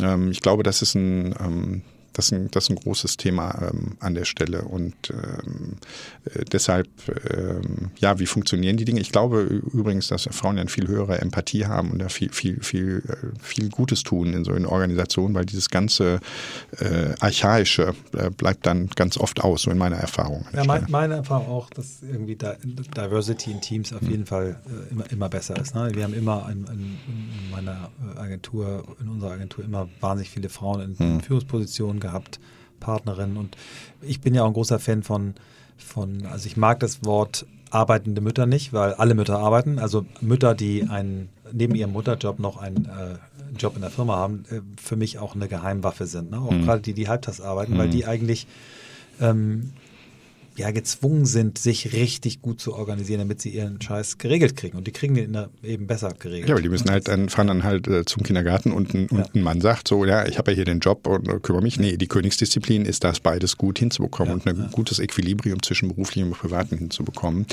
Ja. Ähm, ich glaube, das ist ein ähm, das ist ein, das ist ein großes Thema ähm, an der Stelle. Und ähm, äh, deshalb, ähm, ja, wie funktionieren die Dinge? Ich glaube übrigens, dass Frauen ja eine viel höhere Empathie haben und da viel, viel, viel, äh, viel Gutes tun in so einer Organisation, weil dieses ganze äh, Archaische äh, bleibt dann ganz oft aus, so in meiner Erfahrung. Ja, mein, meine Erfahrung auch, dass irgendwie Diversity in Teams auf jeden Fall äh, immer, immer besser ist. Ne? Wir haben immer in, in, in, meiner Agentur, in unserer Agentur immer wahnsinnig viele Frauen in, in hm. Führungspositionen gehabt, Partnerinnen. Und ich bin ja auch ein großer Fan von, von, also ich mag das Wort arbeitende Mütter nicht, weil alle Mütter arbeiten. Also Mütter, die einen, neben ihrem Mutterjob noch einen äh, Job in der Firma haben, äh, für mich auch eine Geheimwaffe sind. Ne? Auch mhm. gerade die, die halbtags arbeiten, mhm. weil die eigentlich ähm, ja gezwungen sind, sich richtig gut zu organisieren, damit sie ihren Scheiß geregelt kriegen. Und die kriegen den eben besser geregelt. Ja, weil die müssen halt dann, fahren dann halt äh, zum Kindergarten und ein, ja. und ein Mann sagt so, ja, ich habe ja hier den Job und äh, kümmere mich. Nee, die Königsdisziplin ist das, beides gut hinzubekommen ja, und ein ja. gutes Equilibrium zwischen beruflichem und privatem hinzubekommen.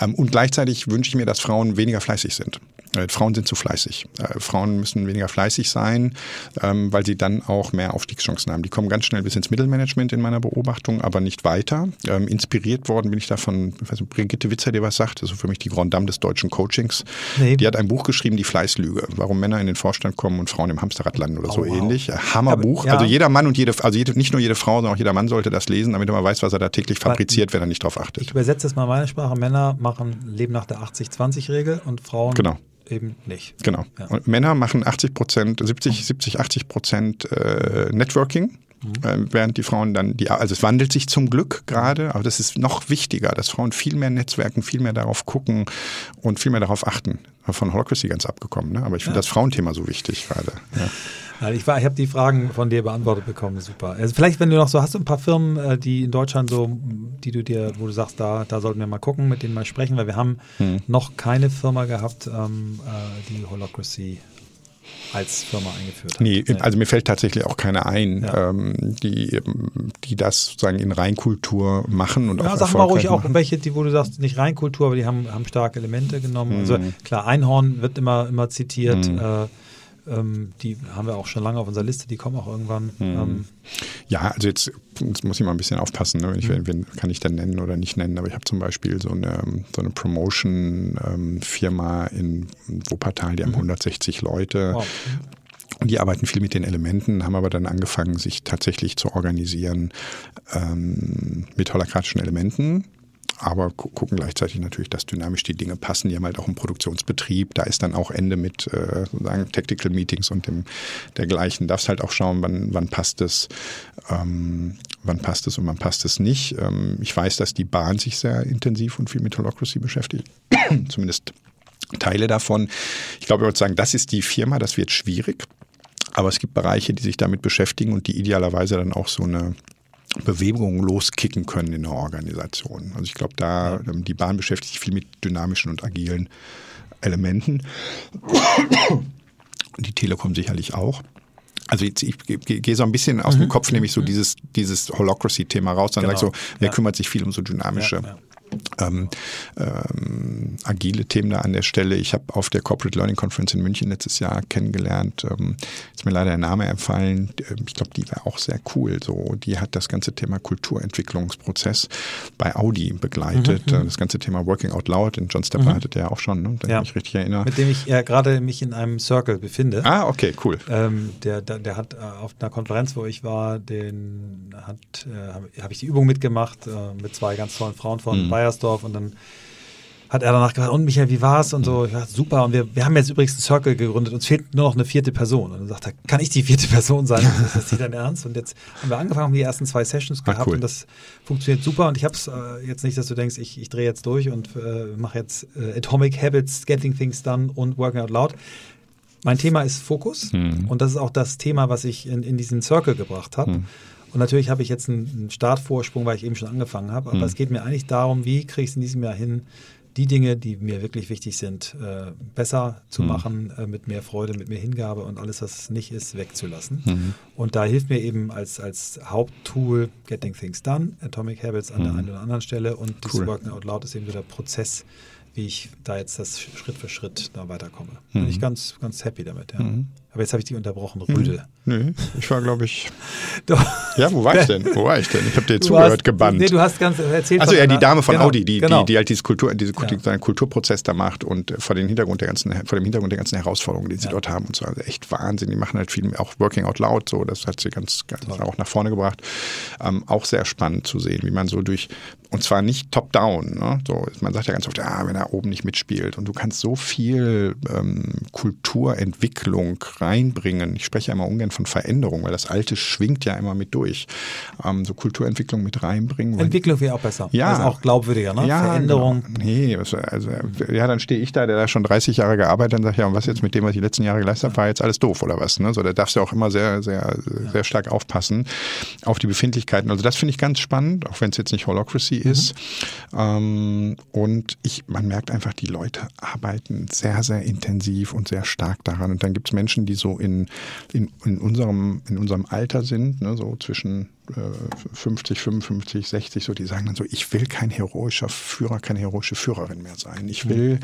Ähm, und gleichzeitig wünsche ich mir, dass Frauen weniger fleißig sind. Äh, Frauen sind zu fleißig. Äh, Frauen müssen weniger fleißig sein, ähm, weil sie dann auch mehr Aufstiegschancen haben. Die kommen ganz schnell bis ins Mittelmanagement in meiner Beobachtung, aber nicht weiter. Ähm, inspiriert worden bin ich da von ich weiß nicht, Brigitte Witzer, die was sagt, also für mich die Grand Dame des deutschen Coachings. Nee. Die hat ein Buch geschrieben, Die Fleißlüge, warum Männer in den Vorstand kommen und Frauen im Hamsterrad landen oder oh, so wow. ähnlich. Hammerbuch. Ja. Also jeder Mann und jede, also jede, nicht nur jede Frau, sondern auch jeder Mann sollte das lesen, damit er mal weiß, was er da täglich fabriziert, wenn er nicht drauf achtet. Ich übersetze das mal meine Sprache. Männer machen, leben nach der 80-20-Regel und Frauen genau eben nicht. Genau. Ja. Und Männer machen 80 Prozent, 70, 70, 80 Prozent äh, Networking. Mhm. Äh, während die Frauen dann, die, also es wandelt sich zum Glück gerade, aber das ist noch wichtiger, dass Frauen viel mehr netzwerken, viel mehr darauf gucken und viel mehr darauf achten. Von Holocracy ganz abgekommen, ne? aber ich finde ja. das Frauenthema so wichtig gerade. Ja. Also ich, ich habe die Fragen von dir beantwortet bekommen, super. Also vielleicht, wenn du noch so hast, du ein paar Firmen, äh, die in Deutschland so, die du dir, wo du sagst, da, da sollten wir mal gucken, mit denen mal sprechen, weil wir haben hm. noch keine Firma gehabt, ähm, äh, die Holocracy als Firma eingeführt hat. Nee, also mir fällt tatsächlich auch keine ein, ja. ähm, die, die das sozusagen in Reinkultur machen und ja, auch sag mal ruhig machen. auch welche, die, wo du sagst, nicht Reinkultur, aber die haben, haben starke Elemente genommen. Mhm. Also klar, Einhorn wird immer, immer zitiert. Mhm. Äh, ähm, die haben wir auch schon lange auf unserer Liste, die kommen auch irgendwann. Mhm. Ähm. Ja, also jetzt, jetzt, muss ich mal ein bisschen aufpassen, ne? ich, mhm. wen, kann ich denn nennen oder nicht nennen, aber ich habe zum Beispiel so eine, so eine Promotion-Firma in Wuppertal, die haben mhm. 160 Leute. Wow. Und die arbeiten viel mit den Elementen, haben aber dann angefangen, sich tatsächlich zu organisieren ähm, mit holakratischen Elementen aber gucken gleichzeitig natürlich, dass dynamisch die Dinge passen. Die haben halt auch einen Produktionsbetrieb. Da ist dann auch Ende mit äh, sozusagen Tactical Meetings und dem dergleichen. Darfst halt auch schauen, wann, wann passt es, ähm, wann passt es und wann passt es nicht. Ähm, ich weiß, dass die Bahn sich sehr intensiv und viel mit Holocracy beschäftigt. Zumindest Teile davon. Ich glaube, ich würde sagen, das ist die Firma, das wird schwierig. Aber es gibt Bereiche, die sich damit beschäftigen und die idealerweise dann auch so eine Bewegungen loskicken können in der Organisation. Also ich glaube, da ähm, die Bahn beschäftigt sich viel mit dynamischen und agilen Elementen. Die Telekom sicherlich auch. Also ich, ich, ich gehe so ein bisschen aus mhm. dem Kopf, nämlich so mhm. dieses, dieses Holocracy-Thema raus, dann genau. sag ich so, wer ja. kümmert sich viel um so dynamische ja, ja ähm, ähm, agile Themen da an der Stelle. Ich habe auf der Corporate Learning Conference in München letztes Jahr kennengelernt, ähm, ist mir leider der Name empfallen. Ähm, ich glaube, die war auch sehr cool. So, die hat das ganze Thema Kulturentwicklungsprozess bei Audi begleitet. Mhm, mhm. das ganze Thema Working Out Loud. In John Stepper mhm. hattet ihr ja auch schon, ne? wenn ja. ich mich richtig erinnere. Mit dem ich ja gerade mich in einem Circle befinde. Ah, okay, cool. Ähm, der, der, der, hat äh, auf einer Konferenz, wo ich war, den hat, äh, habe hab ich die Übung mitgemacht äh, mit zwei ganz tollen Frauen von mhm. Bayersdorf und dann hat er danach gefragt, und Michael, wie war's? Und so, ja, super. Und wir, wir haben jetzt übrigens einen Circle gegründet, uns fehlt nur noch eine vierte Person. Und dann sagt er, kann ich die vierte Person sein? Das ist nicht dein Ernst? Und jetzt haben wir angefangen, haben die ersten zwei Sessions Ah, gehabt cool. und das funktioniert super. Und ich habe es äh, jetzt nicht, dass du denkst, ich, ich drehe jetzt durch und äh, mache jetzt äh, Atomic Habits, Getting Things Done und Working Out Loud. Mein Thema ist Fokus Hm. und das ist auch das Thema, was ich in, in diesen Circle gebracht habe. Hm. Und natürlich habe ich jetzt einen, Startvorsprung, weil ich eben schon angefangen habe. Aber Hm. es geht mir eigentlich darum, wie kriege ich es in diesem Jahr hin, die Dinge, die mir wirklich wichtig sind, äh, besser zu Hm. machen, äh, mit mehr Freude, mit mehr Hingabe und alles, was nicht ist, wegzulassen. Hm. Und da hilft mir eben als, als Haupttool Getting Things Done, Atomic Habits an der einen oder anderen Stelle und das. Cool. Working Out Loud ist eben so der Prozess, wie ich da jetzt das Schritt für Schritt da weiterkomme. Mhm. Bin ich ganz, ganz happy damit, ja. Mhm. Aber jetzt habe ich dich unterbrochen, Rüde. Nö, ich war, glaube ich. Doch. Ja, wo war ich denn? Wo war ich denn? Ich habe dir zugehört, hast, gebannt. Nee, du hast ganz erzählt. Also ja, die Dame von genau, Audi, die, genau. die, die halt diese Kultur, diese Ja. diesen Kulturprozess da macht und äh, vor dem Hintergrund der ganzen, vor dem Hintergrund der ganzen Herausforderungen, die sie Ja. dort haben und so. Also echt Wahnsinn. Die machen halt viel, auch Working Out Loud, so, das hat sie ganz, ganz Toll. auch nach vorne gebracht. Ähm, auch sehr spannend zu sehen, wie man so durch, und zwar nicht top-down, ne? so, man sagt ja ganz oft, ah, wenn er oben nicht mitspielt und du kannst so viel ähm, Kulturentwicklung reinbringen. Ich spreche ja immer ungern von Veränderung, weil das Alte schwingt ja immer mit durch. Ähm, so Kulturentwicklung mit reinbringen. Entwicklung wäre auch besser. Ja. Ist auch glaubwürdiger, ne? ja, Veränderung. Genau. Nee, also, also, ja, dann stehe ich da, der da schon 30 Jahre gearbeitet hat, und sage, ja, und was jetzt mit dem, was ich die letzten Jahre geleistet habe, war jetzt alles doof oder was? Ne? So, da darfst du auch immer sehr, sehr, sehr stark aufpassen auf die Befindlichkeiten. Also das finde ich ganz spannend, auch wenn es jetzt nicht Holocracy ist. Ähm, und ich, man merkt einfach, die Leute arbeiten sehr, sehr intensiv und sehr stark daran. Und dann gibt es Menschen, die so in, in, in, unserem, in unserem Alter sind, ne, so zwischen 50, 55, 60, so, die sagen dann so, ich will kein heroischer Führer, keine heroische Führerin mehr sein. Ich will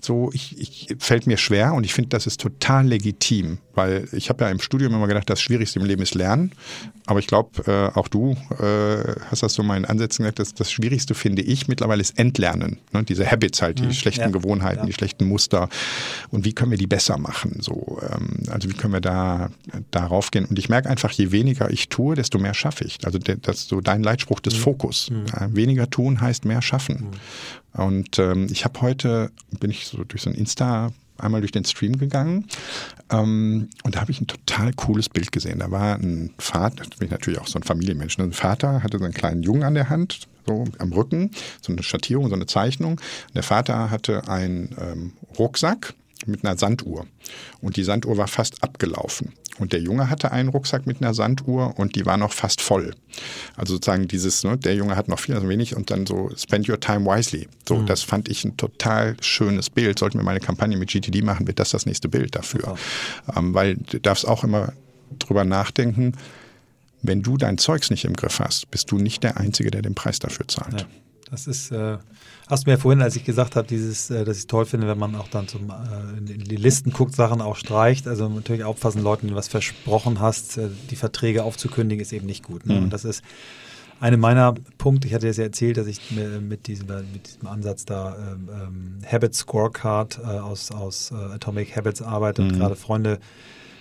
so, ich, ich fällt mir schwer und ich finde, das ist total legitim, weil ich habe ja im Studium immer gedacht, das Schwierigste im Leben ist Lernen. Aber ich glaube, äh, auch du äh, hast das so mal in Ansätzen gesagt, dass das Schwierigste finde ich mittlerweile ist Entlernen. Ne? Diese Habits halt, die schlechten ja, Gewohnheiten, ja. die schlechten Muster. Und wie können wir die besser machen? So, ähm, also wie können wir da darauf gehen? Und ich merke einfach, je weniger ich tue, desto mehr schaffe ich. Also der, das ist so dein Leitspruch des Fokus. Ja, weniger tun heißt mehr schaffen. Und ähm, ich habe heute, bin ich so durch so ein Insta einmal durch den Stream gegangen ähm, und da habe ich ein total cooles Bild gesehen. Da war ein Vater, bin ich natürlich auch so ein Familienmensch, ne? ein Vater hatte so einen kleinen Jungen an der Hand, so am Rücken, so eine Schattierung, so eine Zeichnung. Und der Vater hatte einen ähm, Rucksack mit einer Sanduhr und die Sanduhr war fast abgelaufen. Und der Junge hatte einen Rucksack mit einer Sanduhr und die war noch fast voll. Also sozusagen dieses, ne, der Junge hat noch viel, also wenig und dann so spend your time wisely. So, das fand ich ein total schönes Bild. Sollten wir mal eine Kampagne mit GTD machen, wird das das nächste Bild dafür. Ähm, weil du darfst auch immer drüber nachdenken, wenn du dein Zeugs nicht im Griff hast, bist du nicht der Einzige, der den Preis dafür zahlt. Ja, das ist, äh, hast du mir vorhin, als ich gesagt habe, dieses, äh, dass ich es toll finde, wenn man auch dann zum, äh, in die Listen guckt, Sachen auch streicht. Also natürlich aufpassen, Leuten, denen du was versprochen hast, äh, die Verträge aufzukündigen, ist eben nicht gut. Ne? Mhm. Und das ist eine meiner Punkte. Ich hatte jetzt ja erzählt, dass ich mir mit diesem, mit diesem Ansatz da ähm, ähm, Habit Scorecard äh, aus, aus äh, Atomic Habits arbeite und Mhm. gerade Freunde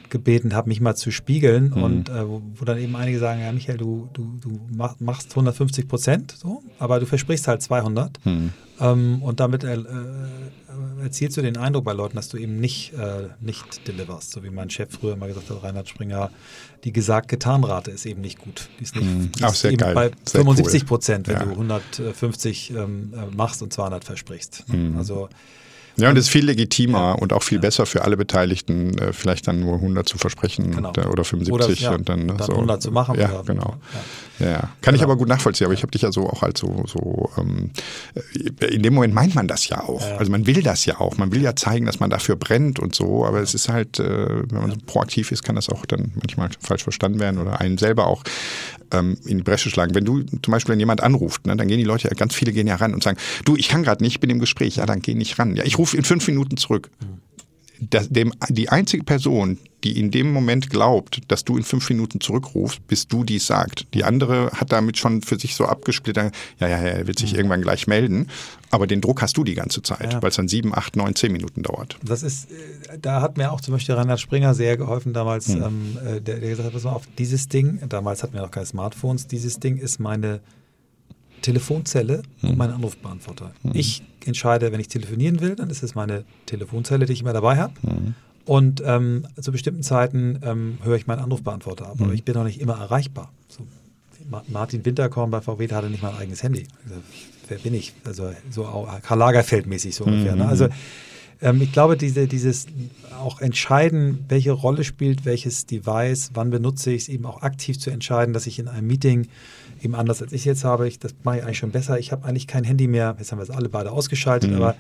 gebeten habe, mich mal zu spiegeln Mhm. und äh, wo, wo dann eben einige sagen, ja Michael, du, du, du mach, machst 150 Prozent, so, aber du versprichst halt 200 Hm. ähm, und damit äh, erzielst du den Eindruck bei Leuten, dass du eben nicht, äh, nicht deliverst, so wie mein Chef früher mal gesagt hat, Reinhard Springer, die gesagt-getan-Rate ist eben nicht gut. Die ist nicht Mhm. die ist eben geil. bei Sehr 75 Prozent, wenn Ja. du 150 ähm, äh, machst und 200 versprichst. Mhm. Also Ja, und es ist viel legitimer Ja. und auch viel besser für alle Beteiligten, äh, vielleicht dann nur 100 zu versprechen Genau. und, oder 75 Oder, ja, und dann, ne, dann so. 100 zu machen. Ja, oder, genau. Ja. Ja. Kann ich Genau. aber gut nachvollziehen, aber ich habe dich ja so auch als so, so ähm, äh, in dem Moment meint man das ja auch. Also man will das ja auch. Man will ja zeigen, dass man dafür brennt und so, aber es ist halt, äh, wenn man so proaktiv ist, kann das auch dann manchmal falsch verstanden werden oder einen selber auch ähm, in die Bresche schlagen. Wenn du zum Beispiel, wenn jemand anruft, ne, dann gehen die Leute ganz viele gehen ja ran und sagen, du, ich kann gerade nicht, ich bin im Gespräch, ja, dann geh nicht ran. Ja, ich rufe in fünf Minuten zurück. Das, dem, die einzige Person, die in dem Moment glaubt, dass du in fünf Minuten zurückrufst, bist du, die es sagt. Die andere hat damit schon für sich so abgesplittert, ja, ja, ja, er wird sich irgendwann gleich melden. Aber den Druck hast du die ganze Zeit, Ja. weil es dann sieben, acht, neun, zehn Minuten dauert. Das ist, äh, da hat mir auch zum Beispiel Reinhard Springer sehr geholfen damals, Hm. ähm, äh, der, der gesagt hat, pass mal auf, dieses Ding, damals hatten wir noch keine Smartphones, dieses Ding ist meine Telefonzelle hm. und meinen Anrufbeantworter. Hm. Ich entscheide, wenn ich telefonieren will, dann ist es meine Telefonzelle, die ich immer dabei habe. Hm. Und ähm, zu bestimmten Zeiten ähm, höre ich meinen Anrufbeantworter ab. Aber hm. ich bin auch nicht immer erreichbar. So, Martin Winterkorn bei VW hatte nicht mal ein eigenes Handy. Also, wer bin ich? Also so Karl Lagerfeld-mäßig so ungefähr. Ne? Mhm. Also ähm, ich glaube, diese, dieses auch entscheiden, welche Rolle spielt welches Device, wann benutze ich es, eben auch aktiv zu entscheiden, dass ich in einem Meeting eben anders als ich jetzt habe, ich, das mache ich eigentlich schon besser. Ich habe eigentlich kein Handy mehr, jetzt haben wir es alle beide ausgeschaltet, mhm. aber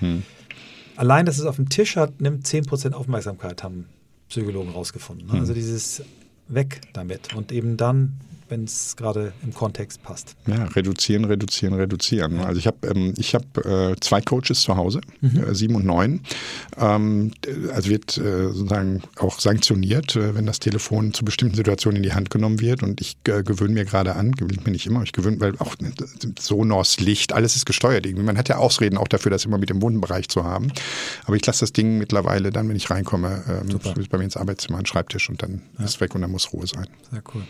allein, dass es auf dem Tisch hat, nimmt 10% Aufmerksamkeit, haben Psychologen rausgefunden. Ne? Mhm. Also dieses weg damit und eben dann wenn es gerade im Kontext passt. Ja, reduzieren, reduzieren, reduzieren. Also ich habe ähm, ich hab, äh, zwei Coaches zu Hause, mhm. äh, sieben und neun. Ähm, also wird äh, sozusagen auch sanktioniert, äh, wenn das Telefon zu bestimmten Situationen in die Hand genommen wird. Und ich äh, gewöhne mir gerade an, gewöhne mir nicht immer, ich gewöhne, weil auch Sonos, Licht, alles ist gesteuert irgendwie. Man hat ja Ausreden auch dafür, das immer mit dem Wohnbereich zu haben. Aber ich lasse das Ding mittlerweile dann, wenn ich reinkomme, ähm, bei mir ins Arbeitszimmer, an den Schreibtisch und dann ja. ist es weg und dann muss Ruhe sein. Sehr cool.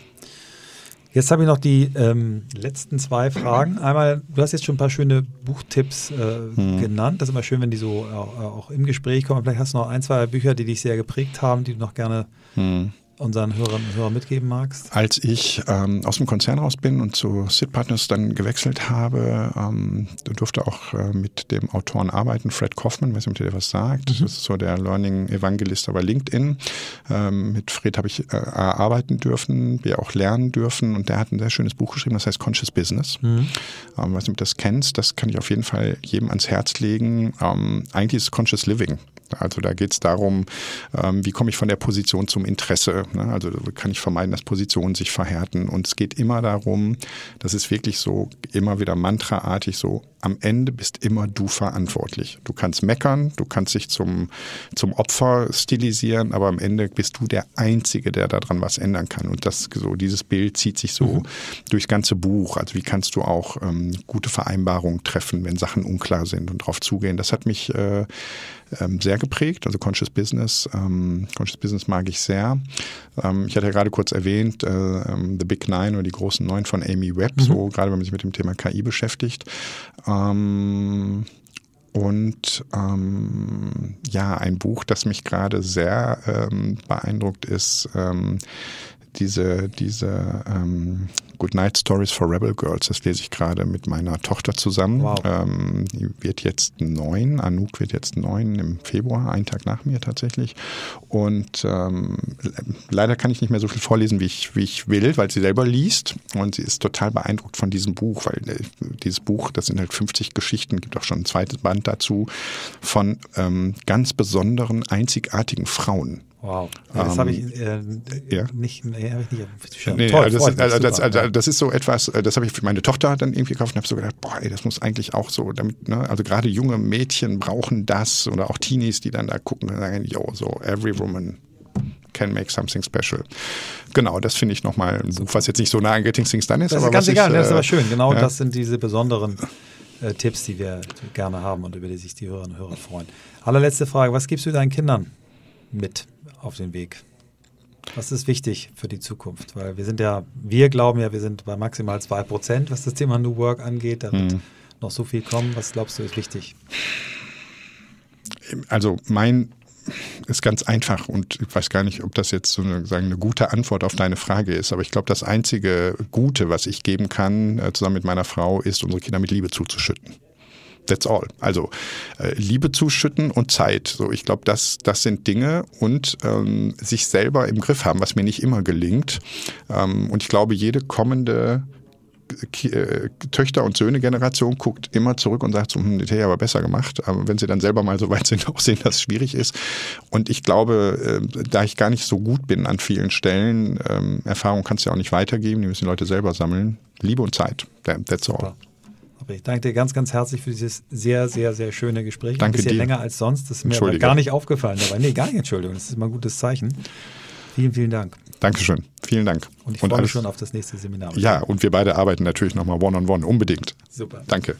Jetzt habe ich noch die ähm, letzten zwei Fragen. Einmal, du hast jetzt schon ein paar schöne Buchtipps äh, hm. genannt. Das ist immer schön, wenn die so auch, auch, im Gespräch kommen. Vielleicht hast du noch ein, zwei Bücher, die dich sehr geprägt haben, die du noch gerne hm unseren Hörern und Hörern mitgeben magst? Als ich ähm, aus dem Konzern raus bin und zu Sid Partners dann gewechselt habe, ähm, durfte auch äh, mit dem Autoren arbeiten, Fred Kaufman, weiß nicht, ob der was sagt. Mhm. Das ist so der Learning Evangelist bei LinkedIn. Ähm, mit Fred habe ich äh, arbeiten dürfen, wir auch lernen dürfen und der hat ein sehr schönes Buch geschrieben, das heißt Conscious Business. Mhm. Ähm, weiß nicht, ob du das kennst, das kann ich auf jeden Fall jedem ans Herz legen. Ähm, eigentlich ist es Conscious Living. Also da geht es darum, ähm, wie komme ich von der Position zum Interesse. Ne? Also kann ich vermeiden, dass Positionen sich verhärten. Und es geht immer darum, das ist wirklich so immer wieder mantraartig so, am Ende bist immer du verantwortlich. Du kannst meckern, du kannst dich zum, zum Opfer stilisieren, aber am Ende bist du der Einzige, der daran was ändern kann. Und das so, dieses Bild zieht sich so mhm. durchs ganze Buch. Also wie kannst du auch ähm, gute Vereinbarungen treffen, wenn Sachen unklar sind und darauf zugehen. Das hat mich äh, ähm, sehr geprägt. Also Conscious Business, ähm, Conscious Business mag ich sehr. Ähm, ich hatte ja gerade kurz erwähnt, äh, ähm, The Big Nine oder die großen Neun von Amy Webb, mhm. so gerade wenn man sich mit dem Thema KI beschäftigt. Ähm, und ähm, ja, ein Buch, das mich gerade sehr ähm, beeindruckt ist, ähm, diese, diese ähm, Good Night Stories for Rebel Girls, das lese ich gerade mit meiner Tochter zusammen. Wow. Ähm, die wird jetzt neun, Anouk wird jetzt neun im Februar, einen Tag nach mir tatsächlich. Und ähm, leider kann ich nicht mehr so viel vorlesen, wie ich, wie ich will, weil sie selber liest. Und sie ist total beeindruckt von diesem Buch, weil äh, dieses Buch, das sind halt 50 Geschichten, gibt auch schon ein zweites Band dazu, von ähm, ganz besonderen, einzigartigen Frauen. Wow, ja, das ähm, habe ich äh, ja. nicht, nee, hab ich nicht nee, Toll, also das, also das, also das, ist so etwas, äh, das habe ich für meine Tochter dann irgendwie gekauft und habe so gedacht, boah, ey, das muss eigentlich auch so, damit, ne, also gerade junge Mädchen brauchen das oder auch Teenies, die dann da gucken und sagen, yo, so every woman can make something special. Genau, das finde ich nochmal ein Buch, was jetzt nicht so nah an Getting Things Done ist. Das ist ganz egal, ich, das ist aber äh, schön. Genau ja. das sind diese besonderen äh, Tipps, die wir gerne haben und über die sich die Hörerinnen und Hörer freuen. Allerletzte Frage, was gibst du deinen Kindern mit? Auf den Weg? Was ist wichtig für die Zukunft? Weil wir sind ja, wir glauben ja, wir sind bei maximal 2%, was das Thema New Work angeht. Da wird mhm. noch so viel kommen. Was glaubst du ist wichtig? Also mein ist ganz einfach und ich weiß gar nicht, ob das jetzt so eine, sagen, eine gute Antwort auf deine Frage ist, aber ich glaube, das einzige Gute, was ich geben kann, äh, zusammen mit meiner Frau, ist, unsere Kinder mit Liebe zuzuschütten. That's all. Also äh, Liebe zuschütten und Zeit. So, ich glaube, das, das sind Dinge und ähm, sich selber im Griff haben, was mir nicht immer gelingt. Ähm, und ich glaube, jede kommende äh, Töchter- und Söhne-Generation guckt immer zurück und sagt so, hm, die aber besser gemacht. Aber wenn sie dann selber mal so weit sind, auch sehen, dass es schwierig ist. Und ich glaube, äh, da ich gar nicht so gut bin an vielen Stellen, ähm, Erfahrung kannst du ja auch nicht weitergeben, die müssen die Leute selber sammeln. Liebe und Zeit. That's all. Ich danke dir ganz, ganz herzlich für dieses sehr, sehr, sehr schöne Gespräch. Danke Ein bisschen dir. länger als sonst. Das ist mir aber gar nicht aufgefallen dabei. Nee, gar nicht, Entschuldigung. Das ist immer ein gutes Zeichen. Vielen, vielen Dank. Dankeschön. Vielen Dank. Und ich freue mich schon auf das nächste Seminar. Ja, und wir beide arbeiten natürlich nochmal one-on-one. Unbedingt. Super. Danke.